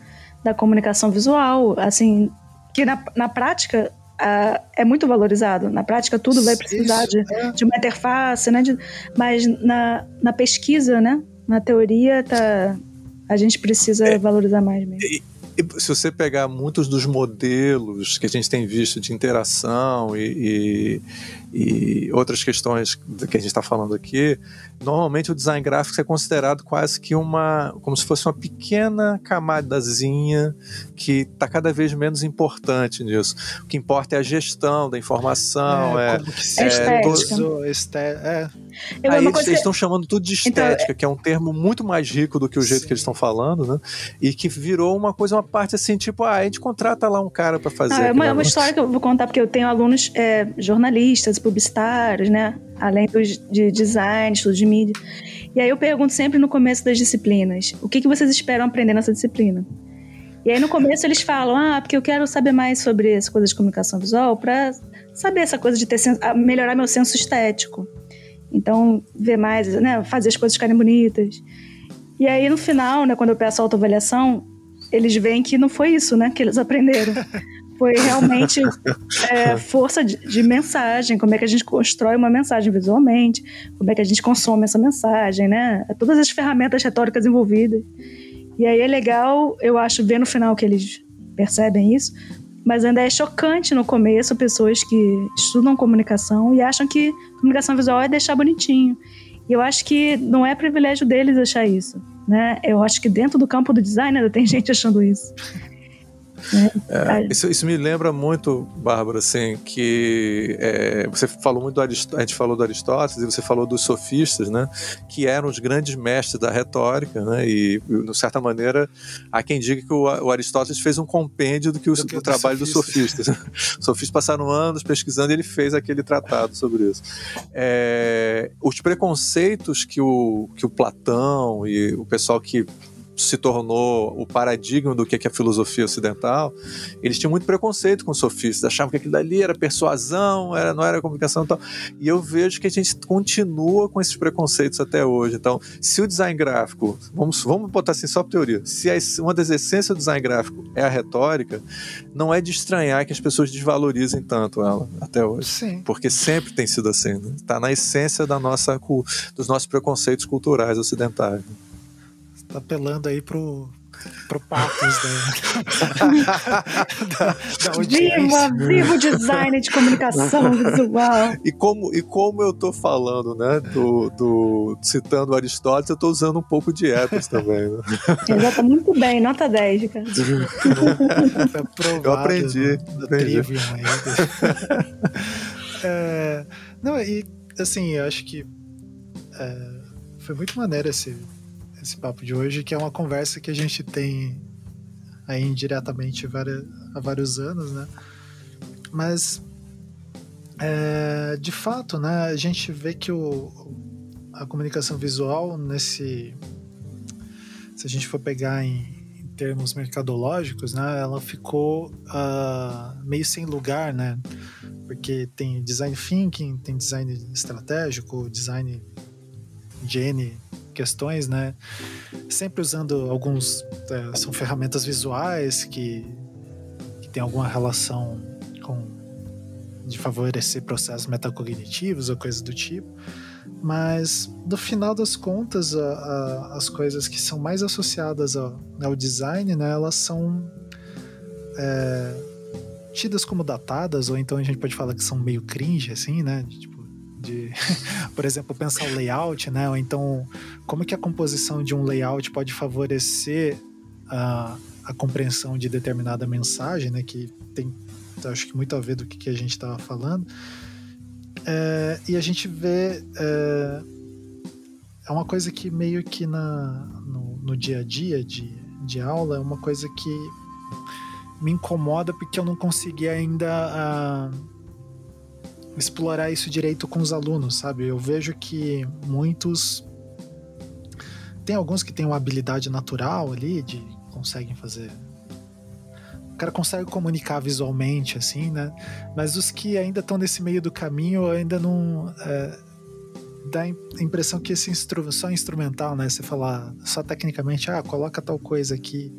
da comunicação visual, assim, que na, na prática uh, é muito valorizado. Na prática, tudo vai precisar de, é. de, uma interface, né? De, mas na, na pesquisa, né? Na teoria, tá, a gente precisa é, valorizar mais mesmo. E, se você pegar muitos dos modelos que a gente tem visto de interação e, e outras questões que a gente está falando aqui, normalmente o design gráfico é considerado quase que uma, como se fosse uma pequena camadazinha que está cada vez menos importante nisso. O que importa é a gestão da informação, é, é, como que se é, todo, é, Aí eles, eles estão chamando tudo de então, estética, então, que é um termo muito mais rico do que o jeito sim. que eles estão falando, né? E que virou uma coisa, uma parte assim, tipo, ah, a gente contrata lá um cara para fazer. Ah, é uma, uma, história que eu vou contar, porque eu tenho alunos é, jornalistas, publicitários, né? Além dos, de design, estudo de mídia. E aí eu pergunto sempre no começo das disciplinas: o que, que vocês esperam aprender nessa disciplina? E aí no começo eles falam: ah, porque eu quero saber mais sobre essa coisa de comunicação visual para saber essa coisa de ter melhorar meu senso estético. Então, ver mais, né, fazer as coisas ficarem bonitas. E aí, no final, né, quando eu peço autoavaliação, eles veem que não foi isso, né, que eles aprenderam. Foi realmente é, força de, de, mensagem, como é que a gente constrói uma mensagem visualmente, como é que a gente consome essa mensagem, né? Todas as ferramentas retóricas envolvidas. E aí é legal, eu acho, ver no final que eles percebem isso, mas ainda é chocante no começo pessoas que estudam comunicação e acham que comunicação visual é deixar bonitinho. E eu acho que não é privilégio deles achar isso. Né? Eu acho que dentro do campo do design ainda tem gente achando isso. É, isso, isso, me lembra muito, Bárbara, assim, que é, você falou muito do Aristóteles, a gente falou do Aristóteles e você falou dos sofistas, né, que eram os grandes mestres da retórica, né, e de certa maneira há quem diga que o, o Aristóteles fez um compêndio do que o, do, do trabalho dos sofistas. os sofistas passaram anos pesquisando e ele fez aquele tratado sobre isso. É, os preconceitos que o, que o Platão e o pessoal que se tornou o paradigma do que é a filosofia ocidental, eles tinham muito preconceito com os sofistas, achavam que aquilo dali era persuasão, era, não era comunicação e tal. E eu vejo que a gente continua com esses preconceitos até hoje. Então, se o design gráfico, vamos, vamos botar assim só por teoria, se a, uma das essências do design gráfico é a retórica, não é de estranhar que as pessoas desvalorizem tanto ela até hoje. Sim. Porque sempre tem sido assim. Está né? na essência da nossa, dos nossos preconceitos culturais ocidentais. Né? Tá apelando aí pro, pro patos da, da, da Viva, viva o design de comunicação visual. E como, e como eu tô falando, né, do, do citando Aristóteles, eu tô usando um pouco de ethos também. Né? Exato, muito bem, nota 10, cara. eu aprendi. aprendi. é, não, e assim, eu acho que é, foi muito maneiro esse esse papo de hoje, que é uma conversa que a gente tem aí indiretamente há vários anos, né? Mas, é, de fato, né, a gente vê que o, a comunicação visual, nesse. Se a gente for pegar em, em termos mercadológicos, né, ela ficou uh, meio sem lugar, né? Porque tem design thinking, tem design estratégico, design de N questões, né? Sempre usando alguns. É, são ferramentas visuais que, que tem alguma relação com. de favorecer processos metacognitivos ou coisas do tipo. Mas, no final das contas, a, a, as coisas que são mais associadas ao, ao design, né? Elas são. É, tidas como datadas, ou então a gente pode falar que são meio cringe, assim, né? Tipo, de, por exemplo, pensar o layout, né? Ou então, como que a composição de um layout pode favorecer a, a compreensão de determinada mensagem, né? Que tem, acho que muito a ver do que, que a gente estava falando. É, e a gente vê é, é, uma coisa que meio que na, no, no dia a dia de, de aula é uma coisa que me incomoda porque eu não consegui ainda uh, explorar isso direito com os alunos, sabe? Eu vejo que muitos tem alguns que têm uma habilidade natural ali de conseguem fazer o cara consegue comunicar visualmente assim, né? Mas os que ainda estão nesse meio do caminho ainda não é, dá a impressão que esse instru só instrumental, né? Você falar só tecnicamente, ah, coloca tal coisa aqui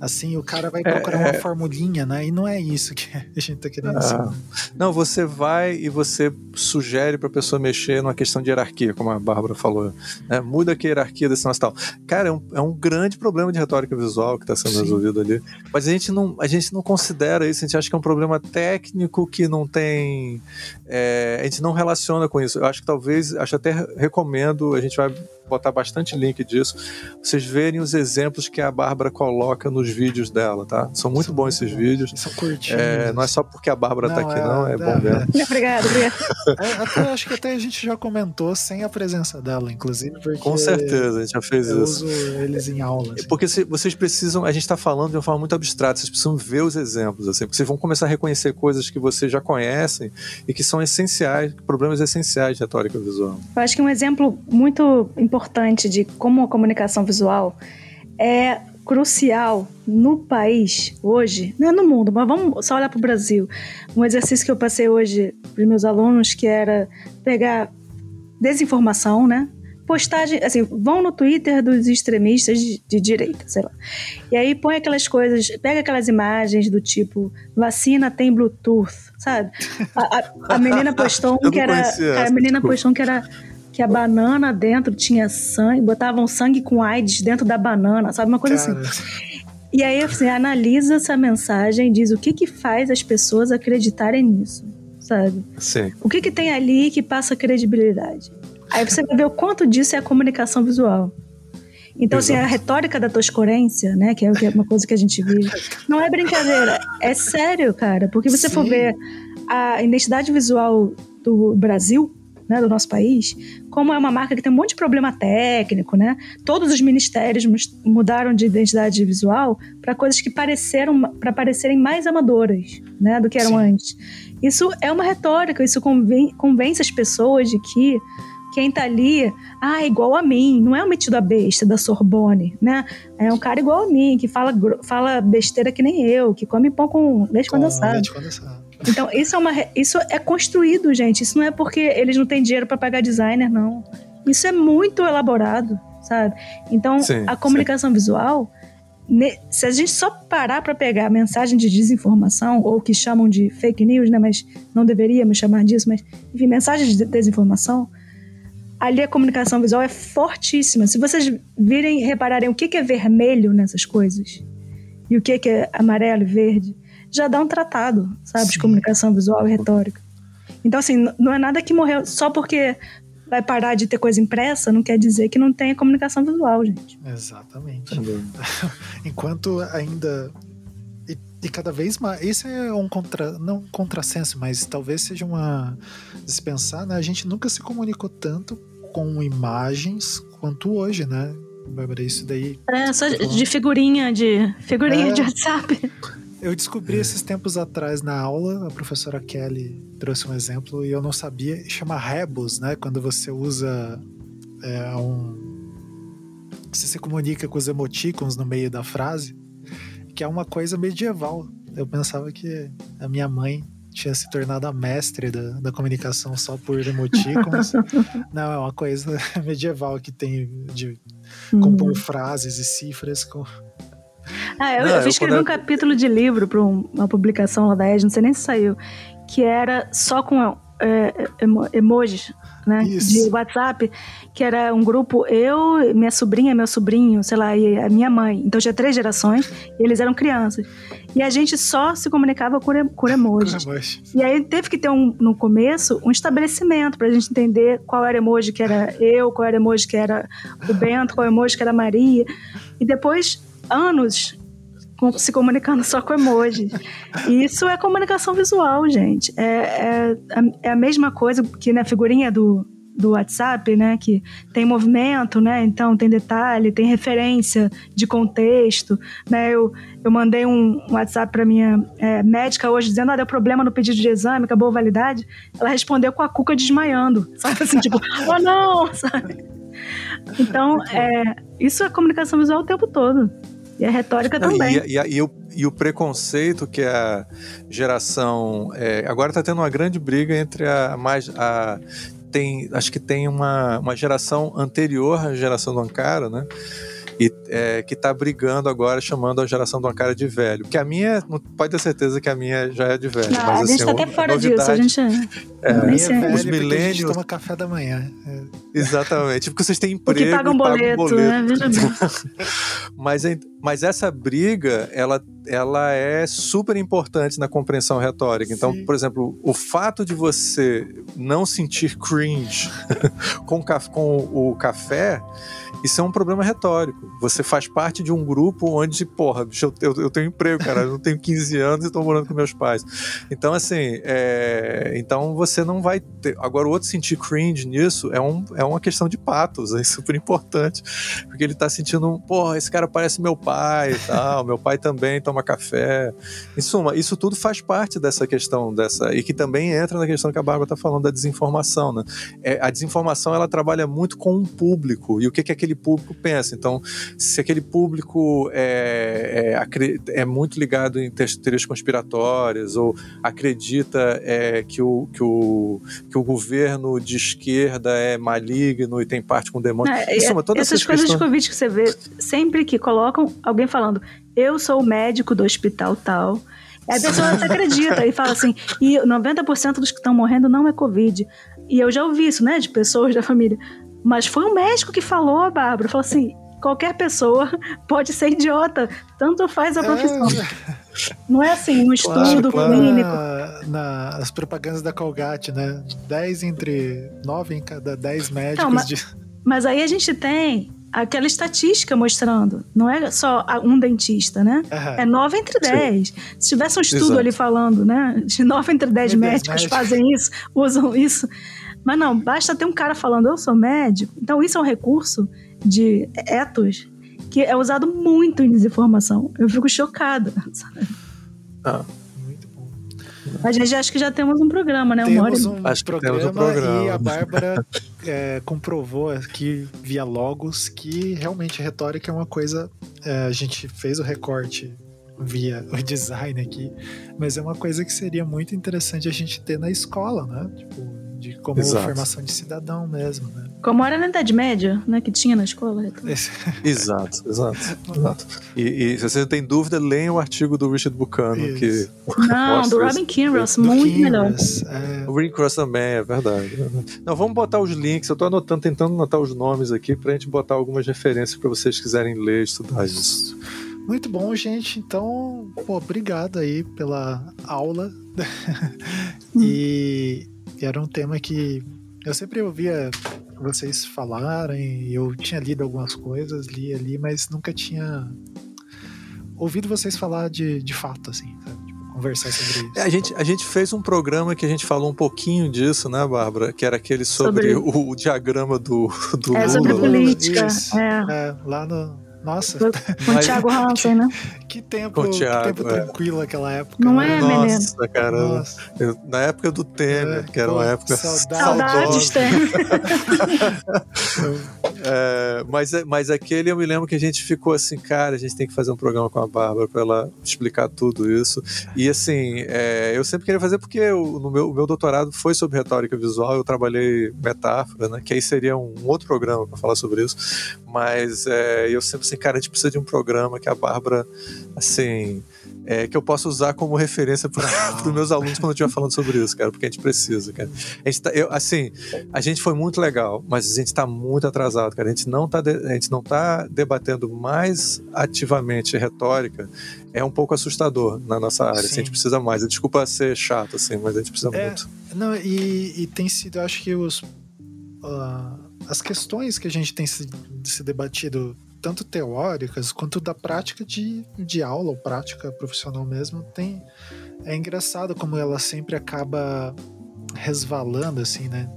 Assim, o cara vai procurar é, uma é. formulinha, né? E não é isso que a gente tá querendo ah, Não, você vai e você sugere pra pessoa mexer numa questão de hierarquia, como a Bárbara falou. Né? Muda a hierarquia desse nosso tal. Cara, é um, é um grande problema de retórica visual que está sendo Sim. resolvido ali. Mas a gente, não, a gente não considera isso, a gente acha que é um problema técnico que não tem. É, a gente não relaciona com isso. Eu acho que talvez, acho até recomendo, a gente vai botar bastante link disso, vocês verem os exemplos que a Bárbara coloca nos vídeos dela, tá? São muito São bons esses vídeos. São curtinhos. É, não é só porque a Bárbara não, tá aqui, é, não, é, é bom mesmo. É. Obrigado, obrigado. É, até, acho que até a gente já comentou sem a presença dela, inclusive, Com certeza, a gente já fez eu isso. Eu uso eles em aula. Assim. Porque se, vocês precisam, a gente está falando de uma forma muito abstrata, vocês precisam ver os exemplos, assim, porque vocês vão começar a reconhecer coisas que vocês já conhecem e que são essenciais, problemas essenciais de retórica visual. Eu acho que um exemplo muito importante de como a comunicação visual é crucial no país hoje, não é no mundo, mas vamos só olhar para o Brasil. Um exercício que eu passei hoje para os meus alunos que era pegar desinformação, né? Postagem, assim, vão no Twitter dos extremistas de, de, direita, sei lá. E aí põe aquelas coisas, pega aquelas imagens do tipo, vacina tem Bluetooth, sabe? A, a, a menina postou um que era. A menina postou um que era que a banana dentro tinha sangue, botavam sangue com AIDS dentro da banana, sabe? Uma coisa assim. Cara. assim. E aí você analisa essa mensagem e diz o que que faz as pessoas acreditarem nisso, sabe? Sim. O que que tem ali que passa credibilidade? Aí você vai ver o quanto disso é a comunicação visual. Então, Exato. assim, a retórica da toscorência, né, que é uma coisa que a gente vive, não é brincadeira, é sério, cara. Porque você Sim. for ver a identidade visual do Brasil, né, do nosso país, como é uma marca que tem um monte de problema técnico, né? Todos os ministérios mudaram de identidade visual para coisas que pareceram para parecerem mais amadoras, né, do que eram Sim. antes. Isso é uma retórica, isso conven convence as pessoas de que quem tá ali, ah, é igual a mim, não é um metido a besta da Sorbonne, né? É um cara igual a mim, que fala, fala besteira que nem eu, que come pão com leite com condensado. Leite condensado. Então, isso é, uma, isso é construído, gente. Isso não é porque eles não têm dinheiro para pagar designer, não. Isso é muito elaborado, sabe? Então, sim, a comunicação sim. visual, se a gente só parar para pegar a mensagem de desinformação, ou que chamam de fake news, né? Mas não deveríamos chamar disso, mas, enfim, mensagem de desinformação, ali a comunicação visual é fortíssima. Se vocês virem, repararem o que, que é vermelho nessas coisas e o que, que é amarelo e verde, já dá um tratado, sabe, Sim. de comunicação visual e retórica. Então, assim, não é nada que morreu só porque vai parar de ter coisa impressa, não quer dizer que não tenha comunicação visual, gente. Exatamente. Enquanto ainda. E, e, cada vez mais. Isso é um contra. Não um contrassenso, mas talvez seja uma. De se pensar, né? A gente nunca se comunicou tanto com imagens quanto hoje, né? Bárbara, isso daí. É, só de figurinha, de figurinha é, de WhatsApp. Eu descobri é. esses tempos atrás na aula, a professora Kelly trouxe um exemplo e eu não sabia, chama rebus, né? Quando você usa é, um. Você se comunica com os emoticons no meio da frase, que é uma coisa medieval. Eu pensava que a minha mãe tinha se tornado a mestre da, da comunicação só por emoticons. não, é uma coisa medieval que tem de compor hum. frases e cifras com ah, eu, não, eu escrevi um capítulo de livro para uma publicação lá da Edge, não sei nem se saiu, que era só com é, emo, emojis, né? Isso. De WhatsApp, que era um grupo, eu, minha sobrinha, meu sobrinho, sei lá, e a minha mãe. Então tinha três gerações e eles eram crianças. E a gente só se comunicava por, por emojis. e aí teve que ter um, no começo um estabelecimento pra gente entender qual era emoji que era eu, qual era emoji que era o Bento, qual emoji que era a Maria. E depois anos se comunicando só com emoji. E isso é comunicação visual, gente. É, é, é a mesma coisa que na figurinha do, do WhatsApp, né, que tem movimento, né, então tem detalhe, tem referência de contexto, né, eu, eu mandei um WhatsApp para minha é, médica hoje dizendo, ah, deu problema no pedido de exame, acabou a validade, ela respondeu com a cuca desmaiando, sabe, assim, tipo, oh não, sabe? Então, é, isso é comunicação visual o tempo todo. E a retórica Não, também. E, e, e, o, e, o, preconceito que a geração. É, agora está tendo uma grande briga entre a mais. A, tem, acho que tem uma, uma geração anterior à geração do Ankara, né? E é, que tá brigando agora, chamando a geração de uma cara de velho. Que a minha, pode ter certeza que a minha já é de velho. Não, mas, a assim, gente tá até fora disso, a gente. É, sei. velha Os millennials- toma café da manhã. É. Exatamente. Porque vocês têm Porque emprego. um e pagam boleto, né? Veja bem. Mas, é- mas essa briga, ela, ela é super importante na compreensão retórica. Então, Sim. por exemplo, o fato de você não sentir cringe com, com o café, isso é um problema retórico. Você faz parte de um grupo onde, porra, bicho, eu, eu, eu tenho emprego, cara, eu não tenho 15 anos e estou morando com meus pais. Então, assim, é, então você não vai ter. Agora, o outro sentir cringe nisso é, um, é uma questão de patos, é super importante. Porque ele tá sentindo, porra, esse cara parece meu pai e tal, meu pai também toma café. Em suma, isso tudo faz parte dessa questão, dessa. E que também entra na questão que a Bárbara tá falando da desinformação, né? É, a desinformação ela trabalha muito com um público e o que, que aquele público pensa. Então, se aquele público é, é, é muito ligado em te- teorias conspiratórias ou acredita é, que, o, que, o, que o governo de esquerda é maligno e tem parte com demônio. É, suma, todas Essas essas coisas de questões. Covid que você vê, sempre que colocam alguém falando, eu sou o médico do hospital tal. Aí a pessoa acredita e fala assim, e 90% dos que estão morrendo não é Covid. E eu já ouvi isso, né, de pessoas da família. Mas foi um médico que falou, Bárbara. Falou assim: qualquer pessoa pode ser idiota, tanto faz a profissão. Não é assim, um estudo claro. clínico. Na, nas propagandas da Colgate, né? 10 entre 9 em cada 10 médicos mas- de. Mas aí a gente tem aquela estatística mostrando, não é só um dentista, né? Aham. É 9 entre 10. Se tivesse um estudo Exato. ali falando, né? De 9 entre 10 Meu Deus, médicos médico. fazem isso, usam isso. Mas não, basta ter um cara falando, eu sou médico. Então isso é um recurso de ethos que é usado muito em desinformação. Eu fico chocada. sabe? Ah, Muito bom. A gente acha que já temos um programa, né? Uma hora Temos e- um, Acho que programa temos um programa. e a Bárbara é, comprovou aqui via Logos que realmente retórica é uma coisa. é, a gente fez o recorte via o design aqui, mas é uma coisa que seria muito interessante a gente ter na escola, né? Tipo, de como Exato. formação de cidadão mesmo, né? Como era na Idade Média, né? Que tinha na escola. Esse- exato, exato. exato. E, e se você não tem dúvida, leiam o artigo do Richard Buchanan, Isso. que Não, do. Robin Kinross, muito melhor. Kinross, é, O Green Cross também, é verdade. Não, vamos botar os links. Eu tô anotando, tentando anotar os nomes aqui pra gente botar algumas referências para vocês quiserem ler e estudar isso. Muito bom, gente. Então, pô, obrigado aí pela aula. e, e era um tema que eu sempre ouvia vocês falarem, eu tinha lido algumas coisas, li ali, mas nunca tinha ouvido vocês falar de, de fato, assim, sabe? Tipo, conversar sobre isso. É, A gente, a gente fez um programa que a gente falou um pouquinho disso, né, Bárbara? Que era aquele sobre, Sobre- O, o diagrama do, do É, Lula. sobre né? política. Isso. É. É, lá no. Nossa, Com o Thiago Hansen, né? que tempo, Com o que Thiago, tempo é. tranquilo aquela época. Não né? é, menino? Nossa, cara. Nossa. eu- na época do Temer, É, que era pô, uma época saudade. Saudades, saudosa. tem. É, mas, mas aquele eu me lembro que a gente ficou assim, cara, a gente tem que fazer um programa com a Bárbara para ela explicar tudo isso. E assim, é, eu sempre queria fazer porque eu, no meu, o meu doutorado foi sobre retórica visual, eu trabalhei metáfora, né? Que aí seria um outro programa para falar sobre isso. Mas é, eu sempre assim, cara, a gente precisa de um programa que a Bárbara, assim, é, que eu possa usar como referência para os meus alunos quando eu estiver falando sobre isso, cara, porque a gente precisa, cara. A gente tá, eu, assim, a gente foi muito legal, mas a gente está muito atrasado, cara. A gente não está a gente não tá debatendo mais ativamente retórica. É um pouco assustador na nossa área. assim, a gente precisa mais. Desculpa ser chato, assim, mas a gente precisa É, muito. Não, e, e tem sido, eu acho que os, ah, as questões que a gente tem se, se debatido, tanto teóricas quanto da prática de, de aula ou prática profissional mesmo, tem é engraçado como ela sempre acaba resvalando assim, né?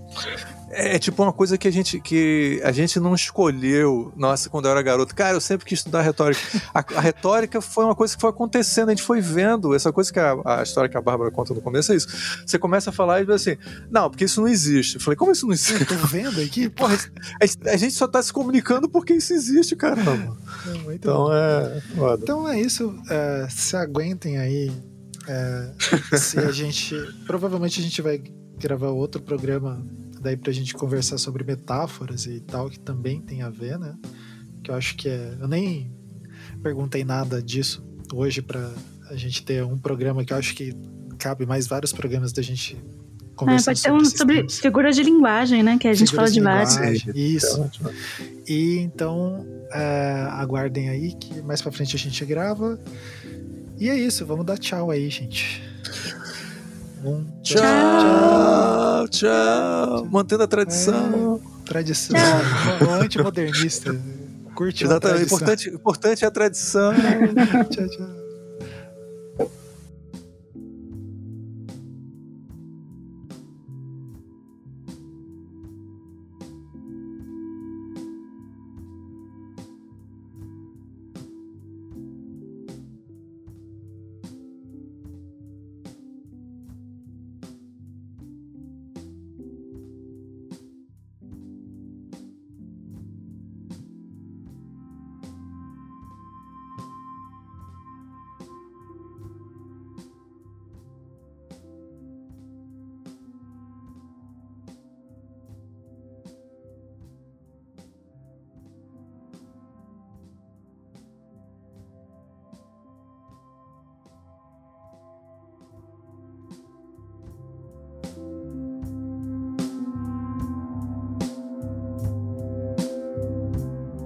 É, tipo uma coisa que a gente que a gente não escolheu. Nossa, quando eu era garoto, cara, eu sempre quis estudar retórica. A, a retórica foi uma coisa que foi acontecendo, a gente foi vendo. Essa coisa que a, a história que a Bárbara conta no começo é isso. Você começa a falar e diz assim: não, porque isso não existe. Eu falei, como isso não existe? Tô vendo aqui, Porra, a gente- a gente só tá se comunicando porque isso existe, caramba. Então é. Foda. Então é isso. é, se aguentem aí. é, se a gente. Provavelmente a gente vai gravar outro programa daí pra gente conversar sobre metáforas e tal, que também tem a ver, né? que eu acho que é. Eu nem perguntei nada disso hoje para a gente ter um programa que eu acho que cabe mais vários programas da gente É, conversar pode ter um sobre figuras de linguagem, né? Que a gente fala de vários. Isso. E então, é, aguardem aí que mais pra frente a gente grava. E é isso, vamos dar tchau aí, gente. Um, Tchau, tchau. Mantendo a tradição. Tradição. Um antimodernista. Curte Exatamente. tradição. Importante, importante é a tradição. Tchau, tchau.